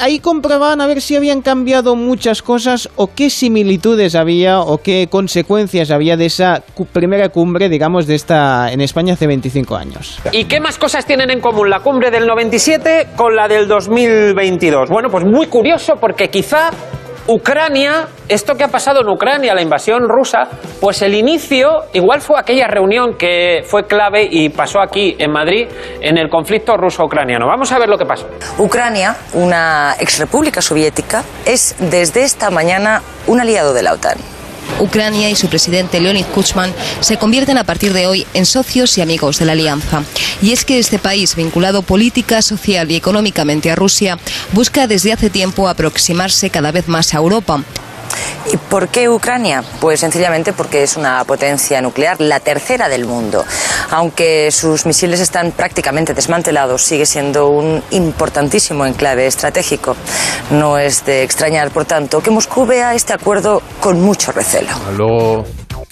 ahí comprobaban a ver si habían cambiado muchas cosas o qué similitudes había o qué consecuencias había de esa primera cumbre, digamos, de esta en España hace 25 años. ¿Y qué más cosas tienen en común la cumbre del 97 con la del 2022? Bueno, pues muy curioso porque quizá Ucrania, esto que ha pasado en Ucrania, la invasión rusa, pues el inicio igual fue aquella reunión que fue clave y pasó aquí en Madrid en el conflicto ruso-ucraniano. Vamos a ver lo que pasó. Ucrania, una exrepública soviética, es desde esta mañana un aliado de la OTAN. Ucrania y su presidente Leonid Kuchman se convierten a partir de hoy en socios y amigos de la alianza. Y es que este país, vinculado política, social y económicamente a Rusia, busca desde hace tiempo aproximarse cada vez más a Europa. ¿Y por qué Ucrania? Pues sencillamente porque es una potencia nuclear, la tercera del mundo. Aunque sus misiles están prácticamente desmantelados, sigue siendo un importantísimo enclave estratégico. No es de extrañar, por tanto, que Moscú vea este acuerdo con mucho recelo. Luego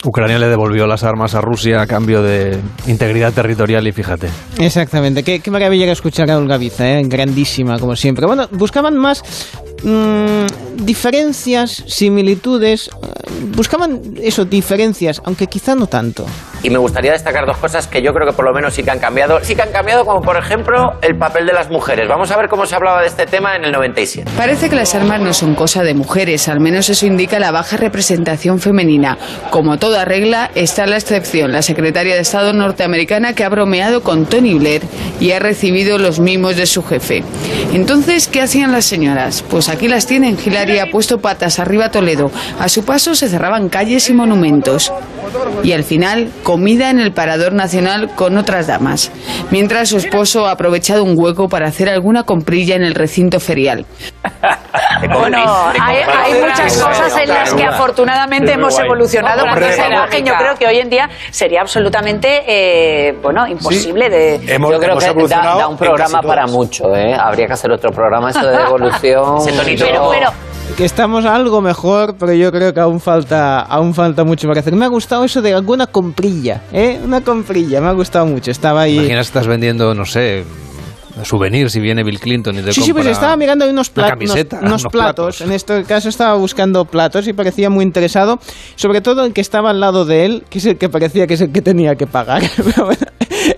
Ucrania le devolvió las armas a Rusia a cambio de integridad territorial y fíjate. Exactamente, qué, qué maravilla que escuchar a Olga Biza, ¿eh? grandísima como siempre. Bueno, buscaban más mm, diferencias, similitudes, buscaban eso, diferencias, aunque quizá no tanto. Y me gustaría destacar dos cosas que yo creo que por lo menos sí que han cambiado. Sí que han cambiado, como por ejemplo el papel de las mujeres. Vamos a ver cómo se hablaba de este tema en el 97. Parece que las armas no son cosa de mujeres, al menos eso indica la baja representación femenina. Como toda regla, está la excepción, la secretaria de Estado norteamericana que ha bromeado con Tony Blair y ha recibido los mimos de su jefe. Entonces, ¿qué hacían las señoras? Pues aquí las tienen. Hillary ha puesto patas arriba a Toledo. A su paso se cerraban calles y monumentos. Y al final, comida en el Parador Nacional con otras damas. Mientras su esposo ha aprovechado un hueco para hacer alguna comprilla en el recinto ferial. Bueno, hay, hay muchas cosas en las que afortunadamente hemos evolucionado porque esa imagen yo creo que hoy en día sería absolutamente eh, bueno imposible de yo creo que da, da un programa para mucho, ¿eh? Habría que hacer otro programa esto de evolución. Pero, pero que estamos algo mejor, pero yo creo que aún falta, aún falta mucho por hacer. Me ha gustado eso de alguna comprilla, ¿eh? Una comprilla, me ha gustado mucho. Estaba ahí. Imaginas estás vendiendo, no sé, souvenirs si viene Bill Clinton y te Sí, sí, pues estaba mirando ahí unos, una pla- camiseta, unos, unos unos platos. En este caso estaba buscando platos y parecía muy interesado. Sobre todo el que estaba al lado de él, que es el que parecía que es el que tenía que pagar.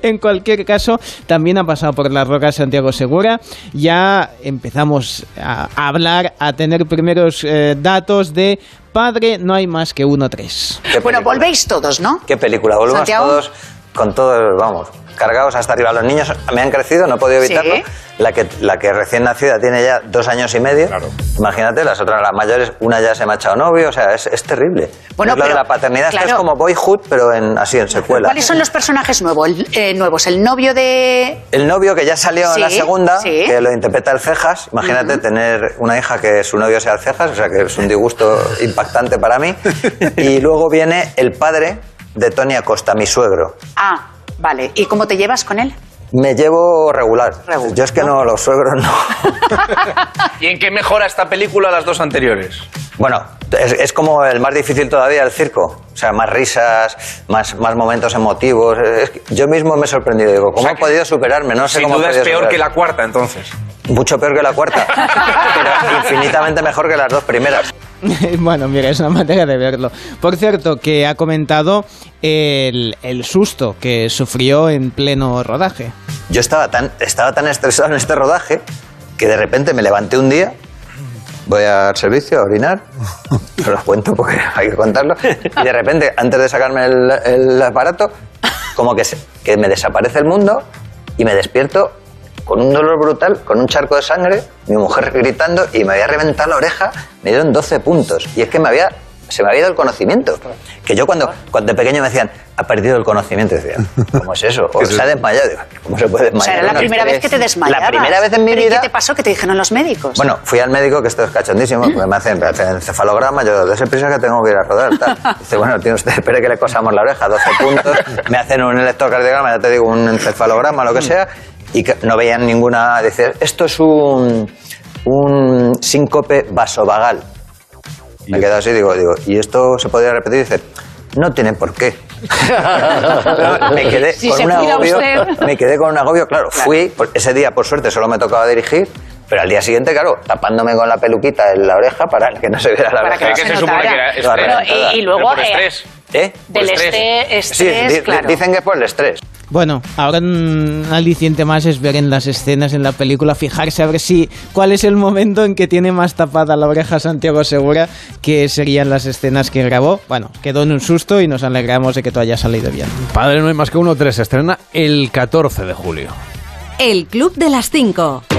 En cualquier caso, también ha pasado por las rocas Santiago Segura. Ya empezamos a hablar, a tener primeros eh, datos de padre, no hay más que uno tres. bueno volvéis todos no Qué película, volvemos Santiago. todos con todos, vamos, cargados hasta arriba. Los niños me han crecido, no he podido Sí. evitarlo. La que, la que recién nacida tiene ya dos años y medio. Imagínate, las otras, las mayores, una ya se me ha echado novio, o sea, es, es terrible. Bueno, es lo de pero, la paternidad, esto claro. es como Boyhood, pero en, así en secuela. ¿Cuáles son los personajes nuevos? El, eh, nuevos? El novio de... El novio que ya salió en la segunda, sí. que lo interpreta el Cejas. Imagínate tener una hija que su novio sea el Cejas, o sea que es un disgusto impactante para mí. Y luego viene el padre de Tony Acosta, mi suegro. Ah, vale. ¿Y cómo te llevas con él? Me llevo regular. Yo es que no, los suegros no. ¿Y en qué mejora esta película a las dos anteriores? Bueno, es, es como el más difícil todavía el circo. O sea, más risas, más, más momentos emotivos. Es que yo mismo me he sorprendido. Digo, ¿cómo he podido superarme? No sé Sin cómo he duda es podido peor que la cuarta, entonces. Mucho peor que la cuarta. pero infinitamente mejor que las dos primeras. bueno, mira, es una manera de verlo. Por cierto, que ha comentado el, el susto que sufrió en pleno rodaje. Yo estaba tan, estaba tan estresado en este rodaje que de repente me levanté un día, voy al servicio a orinar, os lo cuento porque hay que contarlo, y de repente, antes de sacarme el, el aparato, como que, se- que me desaparece el mundo y me despierto con un dolor brutal, con un charco de sangre, mi mujer gritando y me había reventado la oreja, me dieron 12 puntos. Y es que me había, se me había ido el conocimiento. Que yo cuando, cuando de pequeño me decían, ha perdido el conocimiento, decía, ¿cómo es eso? O se ha desmayado. Digo, ¿Cómo se puede O desmayar? sea, era la primera vez que te desmayabas. La primera vez en mi ¿Pero y vida. ¿Qué te pasó? ¿Qué te dijeron los médicos? Bueno, fui al médico, que esto es cachondísimo, porque me hacen, me hacen encefalograma, yo, de prisa que tengo que ir a rodar, tal. Dice, bueno, tiene usted, espere que le cosamos la oreja, 12 puntos, me hacen un electrocardiograma, ya te digo, un encefalograma, lo que sea, y que no veían ninguna, dice, esto es un, un síncope vasovagal. Me quedo así, digo, digo, ¿y esto se podría repetir? Dice, no tiene por qué. me quedé Si con un agobio, me quedé con un agobio, claro, fui, ese día por suerte solo me tocaba dirigir, pero al día siguiente, claro, tapándome con la peluquita en la oreja para que no se viera la Para que oreja. no se supone que era estrés. y- y luego, Pero por eh, estrés. ¿Eh? Del Por Sí, estrés, di- claro. dicen que es por el estrés. Bueno, ahora un aliciente más es ver en las escenas en la película, fijarse a ver si cuál es el momento en que tiene más tapada la oreja Santiago Segura, que serían las escenas que grabó. Bueno, quedó en un susto y nos alegramos de que todo haya salido bien. Padre no hay más que uno tres estrena el 14 de julio. El Club de las 5.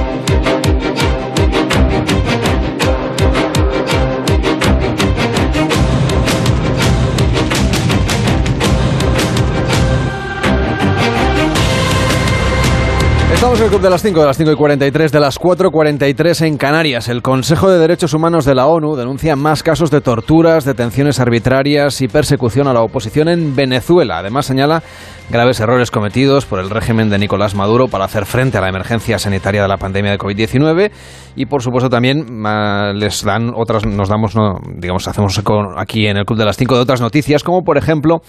Estamos en el Club de las 5, de las 5 y 43, de las 4.43 en Canarias. El Consejo de Derechos Humanos de la ONU denuncia más casos de torturas, detenciones arbitrarias y persecución a la oposición en Venezuela. Además señala graves errores cometidos por el régimen de Nicolás Maduro para hacer frente a la emergencia sanitaria de la pandemia de COVID-19 y por supuesto también ma, les dan otras, nos damos, no, digamos, hacemos eco aquí en el Club de las 5 de otras noticias, como por ejemplo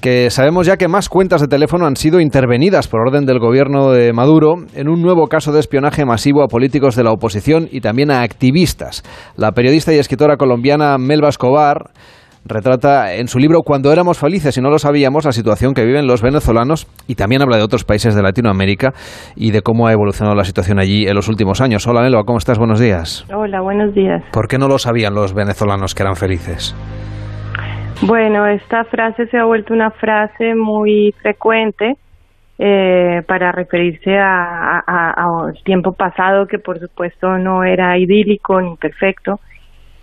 que sabemos ya que más cuentas de teléfono han sido intervenidas por orden del gobierno de Maduro en un nuevo caso de espionaje masivo a políticos de la oposición y también a activistas. La periodista y escritora colombiana Melba Escobar retrata en su libro Cuando éramos felices y no lo sabíamos la situación que viven los venezolanos y también habla de otros países de Latinoamérica y de cómo ha evolucionado la situación allí en los últimos años. Hola Melba, ¿cómo estás? Buenos días. Hola, buenos días. ¿Por qué no lo sabían los venezolanos que eran felices? Bueno, esta frase se ha vuelto una frase muy frecuente eh, para referirse a, a, tiempo pasado que por supuesto no era idílico ni perfecto,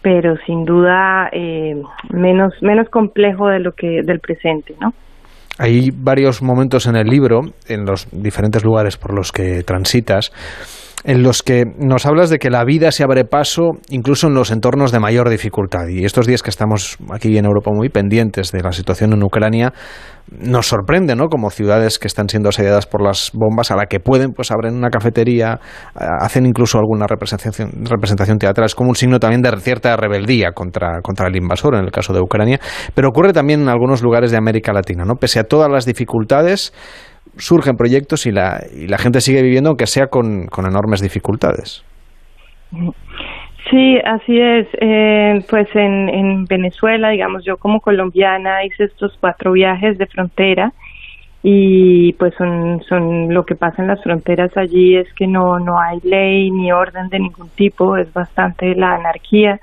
pero sin duda eh, menos menos complejo de lo que del presente, ¿no? Hay varios momentos en el libro, en los diferentes lugares por los que transitas, en los que nos hablas de que la vida se abre paso incluso en los entornos de mayor dificultad. Y estos días que estamos aquí en Europa muy pendientes de la situación en Ucrania, nos sorprende, ¿no? Como ciudades que están siendo asediadas por las bombas, a la que pueden, pues abren una cafetería, eh, hacen incluso alguna representación, representación teatral. Es como un signo también de cierta rebeldía contra, contra el invasor, en el caso de Ucrania. Pero ocurre también en algunos lugares de América Latina, ¿no? Pese a todas las dificultades, surgen proyectos y la, y la gente sigue viviendo, aunque sea con, con enormes dificultades. Sí, así es. Eh, pues en, en Venezuela, digamos, yo como colombiana hice estos cuatro viajes de frontera y pues son, son lo que pasa en las fronteras allí es que no, no hay ley ni orden de ningún tipo, es bastante la anarquía.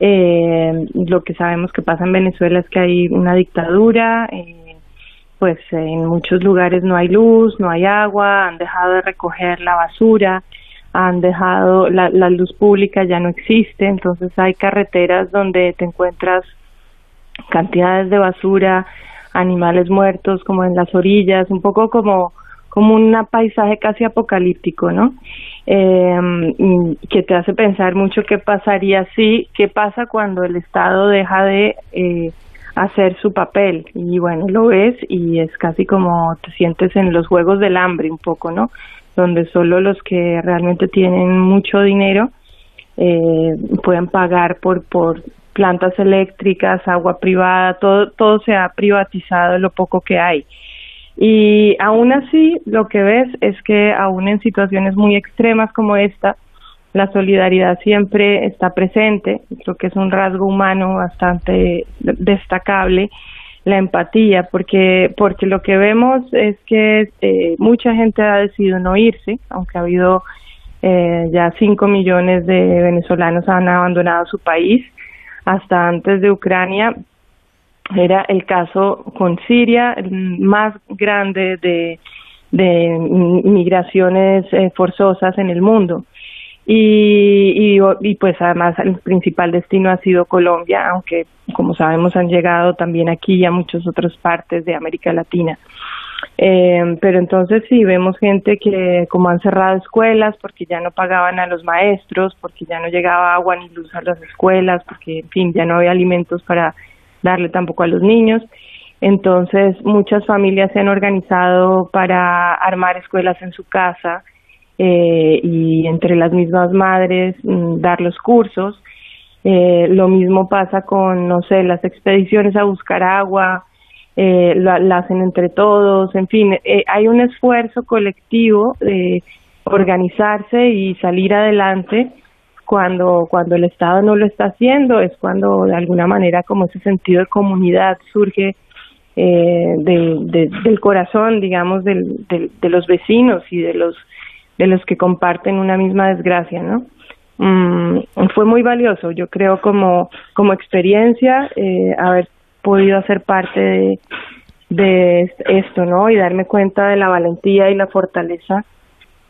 Eh, lo que sabemos que pasa en Venezuela es que hay una dictadura, eh, pues en muchos lugares no hay luz, no hay agua, han dejado de recoger la basura, han dejado la, la luz pública ya no existe, entonces hay carreteras donde te encuentras cantidades de basura, animales muertos como en las orillas, un poco como como un paisaje casi apocalíptico, ¿no? Eh, que te hace pensar mucho qué pasaría si, qué pasa cuando el Estado deja de eh, hacer su papel y bueno, lo ves y es casi como te sientes en los juegos del hambre un poco, ¿no? Donde solo los que realmente tienen mucho dinero eh, pueden pagar por por plantas eléctricas, agua privada, todo todo se ha privatizado lo poco que hay. Y aún así, lo que ves es que aún en situaciones muy extremas como esta, la solidaridad siempre está presente, creo que es un rasgo humano bastante destacable, la empatía, porque, porque lo que vemos es que eh, mucha gente ha decidido no irse, aunque ha habido eh, ya 5 millones de venezolanos han abandonado su país, hasta antes de Ucrania era el caso con Siria, más grande de, de migraciones eh, forzosas en el mundo y, y, pues además el principal destino ha sido Colombia, aunque como sabemos han llegado también aquí y a muchas otras partes de América Latina. Eh, pero entonces sí vemos gente que como han cerrado escuelas porque ya no pagaban a los maestros, porque ya no llegaba agua ni luz a las escuelas, porque en fin ya no había alimentos para darle tampoco a los niños. Entonces muchas familias se han organizado para armar escuelas en su casa eh, y entre las mismas madres mm, dar los cursos. Eh, lo mismo pasa con, no sé, las expediciones a buscar agua, eh, la, hacen entre todos, en fin, eh, hay un esfuerzo colectivo de organizarse y salir adelante cuando, cuando el Estado no lo está haciendo, es cuando de alguna manera como ese sentido de comunidad surge eh, de, del corazón, digamos, del, de los vecinos y de los de los que comparten una misma desgracia, ¿no? Mm, fue muy valioso, yo creo como, como experiencia eh, haber podido hacer parte de, de esto, ¿no? Y darme cuenta de la valentía y la fortaleza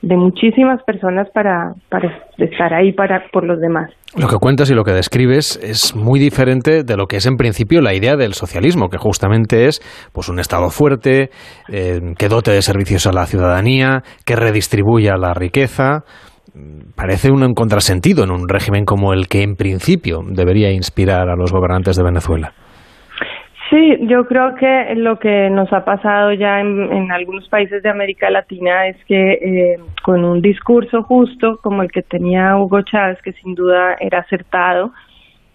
de muchísimas personas para, para estar ahí para, por los demás. Lo que cuentas y lo que describes es muy diferente de lo que es en principio la idea del socialismo, que justamente es pues un Estado fuerte, eh, que dote de servicios a la ciudadanía, que redistribuya la riqueza. Parece un contrasentido en un régimen como el que en principio debería inspirar a los gobernantes de Venezuela. Sí, yo creo que lo que nos ha pasado ya en, algunos países de América Latina es que eh, con un discurso justo como el que tenía Hugo Chávez, que sin duda era acertado,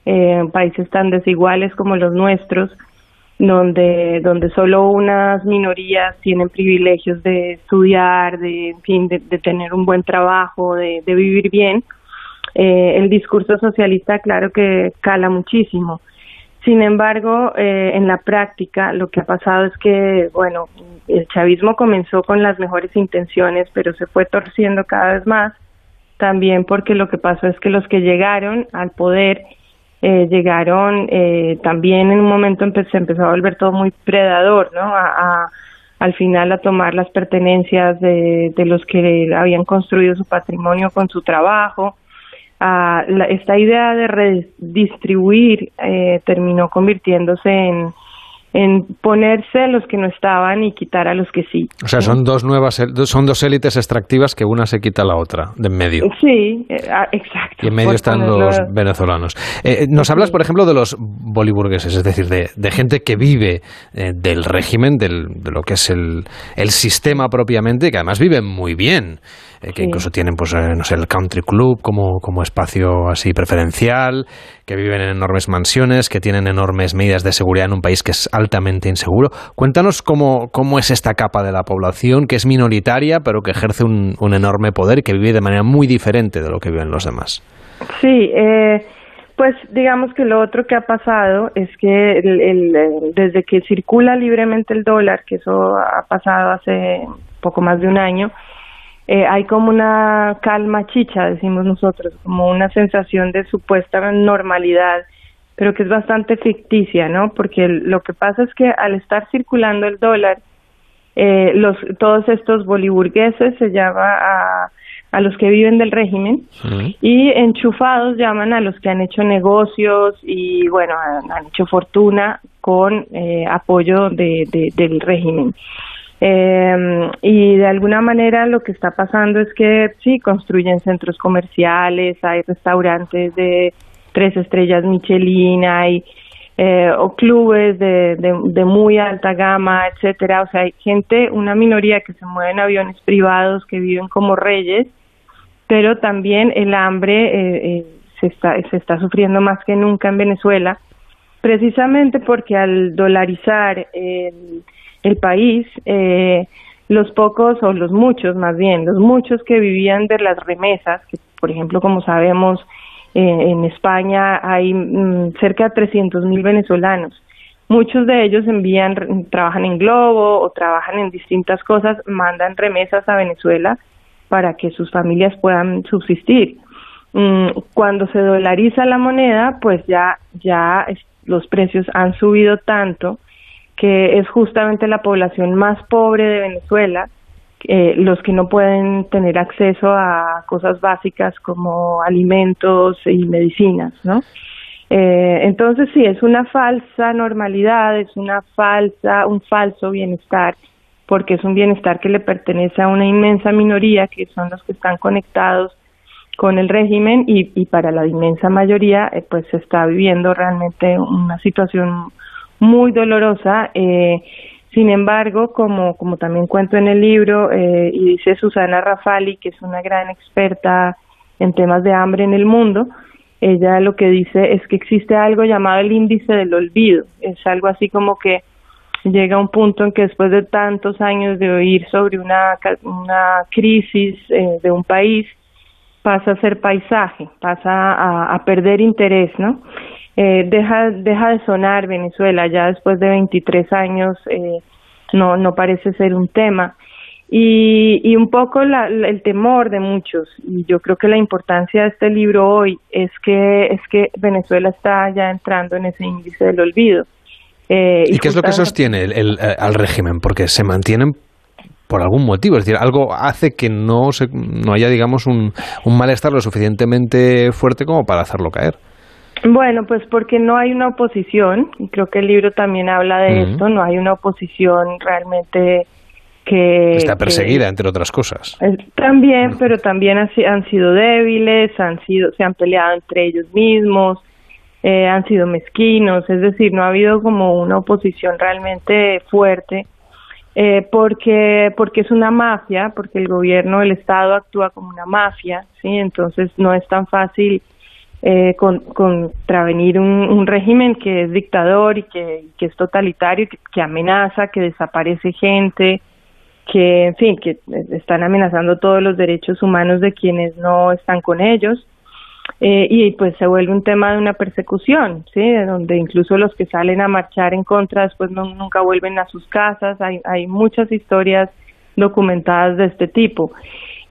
eh, en países tan desiguales como los nuestros, donde donde solo unas minorías tienen privilegios de estudiar, de en fin, de, de tener un buen trabajo, de, vivir bien. Eh, el discurso socialista, claro que cala muchísimo. Sin embargo, eh, en la práctica lo que ha pasado es que, bueno, el chavismo comenzó con las mejores intenciones, pero se fue torciendo cada vez más, también porque lo que pasó es que los que llegaron al poder eh, llegaron eh, también en un momento se empezó a volver todo muy predador, ¿no? A, al final a tomar las pertenencias de los que habían construido su patrimonio con su trabajo, a la, esta idea de redistribuir eh, terminó convirtiéndose en, en ponerse a los que no estaban y quitar a los que sí. O sea, son dos nuevas, son dos élites extractivas que una se quita a la otra, de en medio. Sí, eh, ah, exacto. Y en medio están los venezolanos. Eh, nos hablas, por ejemplo, de los boliburgueses, es decir, de, de gente que vive eh, del régimen, del, de lo que es el, el sistema propiamente, que además viven muy bien, eh, que Sí. incluso tienen, pues, eh, no sé, el country club como, como espacio así preferencial, que viven en enormes mansiones, que tienen enormes medidas de seguridad en un país que es altamente inseguro. Cuéntanos cómo, cómo es esta capa de la población, que es minoritaria, pero que ejerce un, un enorme poder y que vive de manera muy diferente de lo que viven los demás. Sí, eh, pues digamos que lo otro que ha pasado es que el, el, eh, desde que circula libremente el dólar, que eso ha pasado hace poco más de un año, eh, hay como una calma chicha, decimos nosotros, como una sensación de supuesta normalidad, pero que es bastante ficticia, ¿no? Porque lo que pasa es que al estar circulando el dólar, eh, los todos estos boliburgueses se llama a, a los que viven del régimen y enchufados llaman a los que han hecho negocios y bueno han, han hecho fortuna con eh, apoyo de, de- del régimen Eh, y de alguna manera lo que está pasando es que sí construyen centros comerciales hay restaurantes de tres estrellas Michelin hay eh, o clubes de, de, muy alta gama, etcétera. O sea, hay gente, una minoría que se mueve en aviones privados, que viven como reyes, pero también el hambre eh, eh, se, está, se está sufriendo más que nunca en Venezuela, precisamente porque al dolarizar el, el país, eh, los pocos o los muchos más bien, los muchos que vivían de las remesas, que por ejemplo, como sabemos, eh, en España hay mm, cerca de 300 mil venezolanos. Muchos de ellos envían, trabajan en Globo o trabajan en distintas cosas, mandan remesas a Venezuela para que sus familias puedan subsistir. Mm, Cuando se dolariza la moneda, pues ya, ya los precios han subido tanto que es justamente la población más pobre de Venezuela eh, los que no pueden tener acceso a cosas básicas como alimentos y medicinas, ¿no? Eh, entonces sí, es una falsa normalidad, es una falsa, un falso bienestar, porque es un bienestar que le pertenece a una inmensa minoría que son los que están conectados con el régimen y, para la inmensa mayoría eh, pues se está viviendo realmente una situación muy dolorosa. Eh, sin embargo, como, como también cuento en el libro, eh, y dice Susana Rafali, que es una gran experta en temas de hambre en el mundo, ella lo que dice es que existe algo llamado el índice del olvido. Es algo así como que llega un punto en que después de tantos años de oír sobre una, una crisis eh, de un país, pasa a ser paisaje, pasa a, a perder interés, ¿no? Eh, deja, deja de sonar Venezuela ya después de 23 años, eh, no, no parece ser un tema. Y, y un poco la- la- el temor de muchos, y yo creo que la importancia de este libro hoy es que, es que Venezuela está ya entrando en ese índice del olvido. Eh, ¿Y qué es lo que sostiene el- el, eh, al régimen? Porque se mantienen por algún motivo, es decir, algo hace que no, se, no haya, digamos, un, un malestar lo suficientemente fuerte como para hacerlo caer. Bueno, pues porque no hay una oposición, y creo que el libro también habla de esto, no hay una oposición realmente que... Está que- perseguida, entre otras cosas. También, pero también han sido débiles, han sido, se han peleado entre ellos mismos, eh, han sido mezquinos, es decir, no ha habido como una oposición realmente fuerte, eh, porque porque es una mafia, porque el gobierno, el Estado actúa como una mafia, sí, entonces no es tan fácil eh, con, contravenir un, régimen que es dictador y que, que es totalitario, que, que, amenaza, que desaparece gente, que, en fin, que están amenazando todos los derechos humanos de quienes no están con ellos. Eh, y pues se vuelve un tema de una persecución, ¿sí? Donde incluso los que salen a marchar en contra después no, nunca vuelven a sus casas. Hay, hay muchas historias documentadas de este tipo.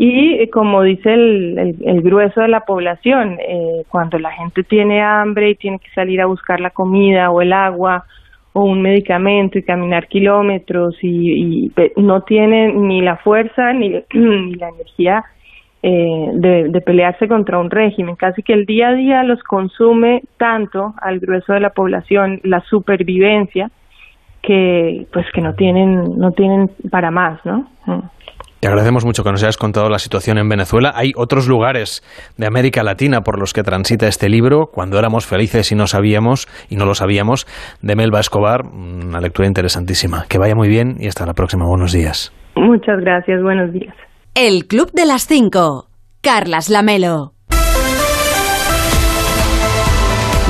Y eh, como dice el, el, grueso de la población, eh, cuando la gente tiene hambre y tiene que salir a buscar la comida o el agua o un medicamento y caminar kilómetros y, y no tiene ni la fuerza ni, la energía eh, de, de, pelearse contra un régimen. Casi que el día a día los consume tanto al grueso de la población la supervivencia que pues que no tienen no tienen para más, ¿no? Mm. Te agradecemos mucho que nos hayas contado la situación en Venezuela. Hay otros lugares de América Latina por los que transita este libro, Cuando éramos felices y no sabíamos, y no lo sabíamos, de Melba Escobar. Una lectura interesantísima. Que vaya muy bien y hasta la próxima. Buenos días. Muchas gracias. Buenos días. El Club de las Cinco. Carlas Lamelo.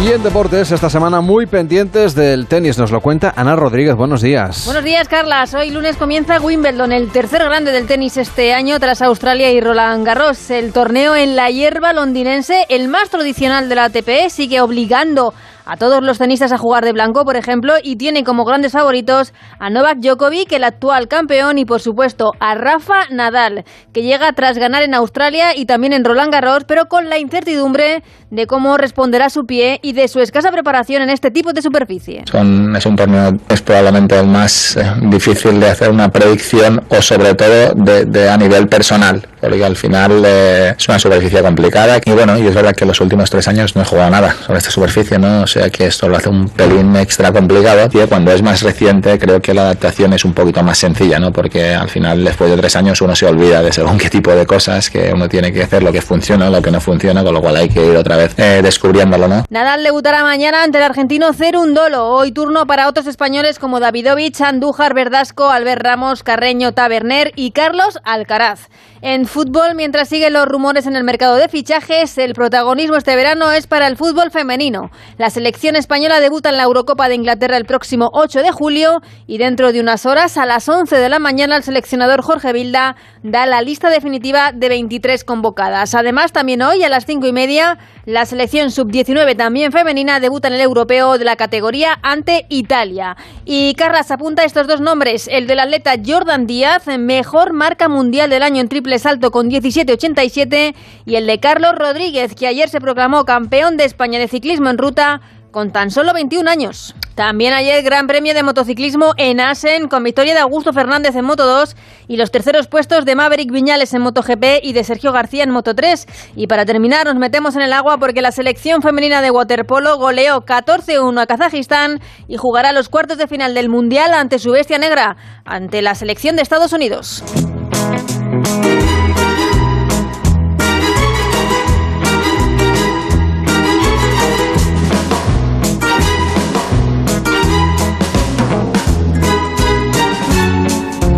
Y en deportes, esta semana muy pendientes del tenis, nos lo cuenta Ana Rodríguez. Buenos días. Buenos días, Carlas. Hoy lunes comienza Wimbledon, el tercer grande del tenis este año tras Australia y Roland Garros. El torneo en la hierba londinense, el más tradicional de la ATP, sigue obligando todos los tenistas a jugar de blanco, por ejemplo, y tiene como grandes favoritos a Novak Djokovic, el actual campeón, y por supuesto a Rafa Nadal, que llega tras ganar en Australia y también en Roland Garros, pero con la incertidumbre de cómo responderá su pie y de su escasa preparación en este tipo de superficie. es un torneo, es probablemente el más eh, difícil de hacer una predicción o sobre todo de, a nivel personal, porque al final eh, es una superficie complicada y bueno, y es verdad que los últimos tres años no he jugado nada sobre esta superficie, ¿no? que esto lo hace un pelín extra complicado. Y cuando es más reciente, creo que la adaptación es un poquito más sencilla, ¿no? Porque al final, después de tres años, uno se olvida de según qué tipo de cosas que uno tiene que hacer, lo que funciona, lo que no funciona, con lo cual hay que ir otra vez eh, descubriéndolo, ¿no? Nadal debutará mañana ante el argentino Cerundolo. Hoy turno para otros españoles como Davidovich, Andújar, Verdasco, Albert Ramos, Carreño, Taberner y Carlos Alcaraz. En fútbol, mientras siguen los rumores en el mercado de fichajes, el protagonismo este verano es para el fútbol femenino. La selección española debuta en la Eurocopa de Inglaterra el próximo 8 de julio y dentro de unas horas, a las 11 de la mañana, el seleccionador Jorge Vilda da la lista definitiva de 23 convocadas. Además, también hoy a las 5 y media, la selección sub-19 también femenina debuta en el europeo de la categoría ante Italia. Y Carras apunta estos dos nombres, el del atleta Jordan Díaz, mejor marca mundial del año en triple salto con 17.87 y el de Carlos Rodríguez, que ayer se proclamó campeón de España de ciclismo en ruta con tan solo 21 años. También ayer Gran Premio de Motociclismo en Asen con victoria de Augusto Fernández en Moto 2 y los terceros puestos de Maverick Viñales en Moto GP y de Sergio García en Moto 3. Y para terminar nos metemos en el agua porque la selección femenina de waterpolo goleó 14-1 a Kazajistán y jugará los cuartos de final del Mundial ante su bestia negra, ante la selección de Estados Unidos.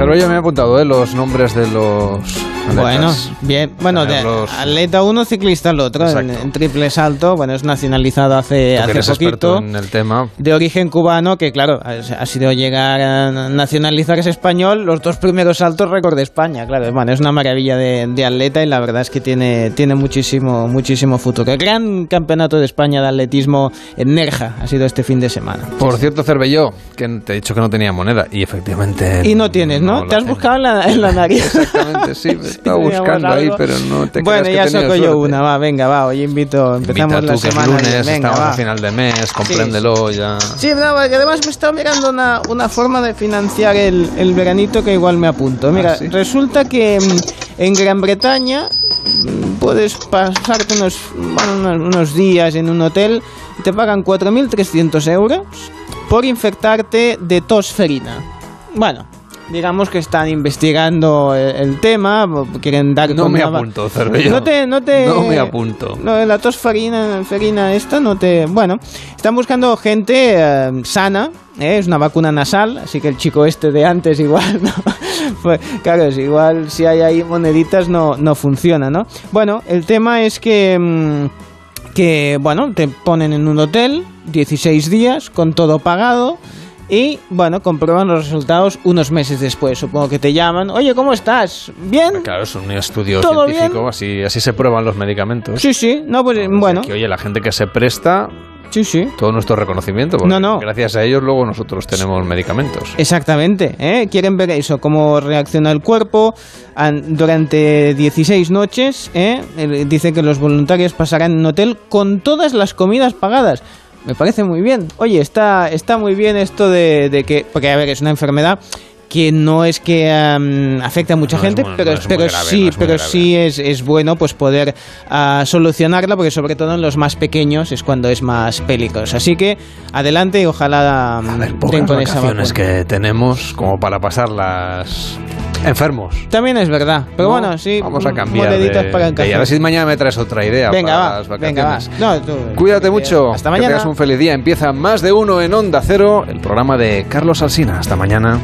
Pero yo me he apuntado ¿eh? los nombres de los bueno, bien. Bueno, de atleta uno, ciclista el otro, en, triple salto. Bueno, es nacionalizado hace, hace poquito. En el tema. De origen cubano, que claro, ha sido llegar a nacionalizar ese español. Los dos primeros saltos récord de España, claro. Bueno, es una maravilla de, atleta y la verdad es que tiene, tiene muchísimo, muchísimo futuro. El gran campeonato de España de atletismo en Nerja ha sido este fin de semana. Por cierto, Cervelló, que te he dicho que no tenía moneda y efectivamente. Y no tienes, ¿no? te has buscado en la, en la nariz. Exactamente, sí. Estaba buscando ahí, pero no te Bueno, ya saco yo una, va, venga, va, hoy invito, empezamos la semana. lunes, venga, estamos a final de mes, compréndelo ya. Sí, no, además me estaba mirando una, una forma de financiar el, el, veranito que igual me apunto. Mira, ah, resulta que mm, en Gran Bretaña mm, puedes pasarte unos, bueno, unos días en un hotel y te pagan 4.300 euros por infectarte de tosferina. Bueno, digamos que están investigando el, tema, quieren dar No me apunto, Cervello. No te, no te... No me apunto. No, la tos ferina esta no te... Bueno, están buscando gente eh, sana, ¿eh? es una vacuna nasal, así que el chico este de antes igual, ¿no? pues, claro, es igual si hay ahí moneditas no, no funciona, ¿no? Bueno, el tema es que... Mm, que, bueno, te ponen en un hotel 16 días con todo pagado. Y bueno, comprueban los resultados unos meses después. Supongo que te llaman. Oye, ¿cómo estás? ¿Bien? Claro, es un estudio ¿Todo científico, así, así se prueban los medicamentos. Sí, sí. No, pues bueno. Que, oye, la gente que se presta. Sí, sí. Todo nuestro reconocimiento. porque No, no. Gracias a ellos, luego nosotros tenemos medicamentos. Exactamente, ¿eh? quieren ver eso, cómo reacciona el cuerpo an- durante 16 noches. ¿eh? Dice que los voluntarios pasarán en hotel con todas las comidas pagadas. Me parece muy bien. Oye, está, está muy bien esto de, de que, porque a ver, es una enfermedad que no es que am, afecte a mucha No gente, muy- pero, no es pero grave, sí, no es pero grave. sí es, es bueno pues poder ah, solucionarla, porque sobre todo en los más pequeños es cuando es más peligroso. Así que adelante y ojalá am, den Pocas con esa vacuna. vacaciones que tenemos como para pasarlas enfermos. También es verdad. Pero ¿no? bueno, sí. Vamos a cambiar de, para el y a ver si mañana me traes otra idea Venga, para va, las venga, va. tú- Cuídate mucho. Hasta Que mañana. tengas un feliz día. Empieza más de uno en Onda Cero, el programa de Carlos Alsina. Hasta mañana.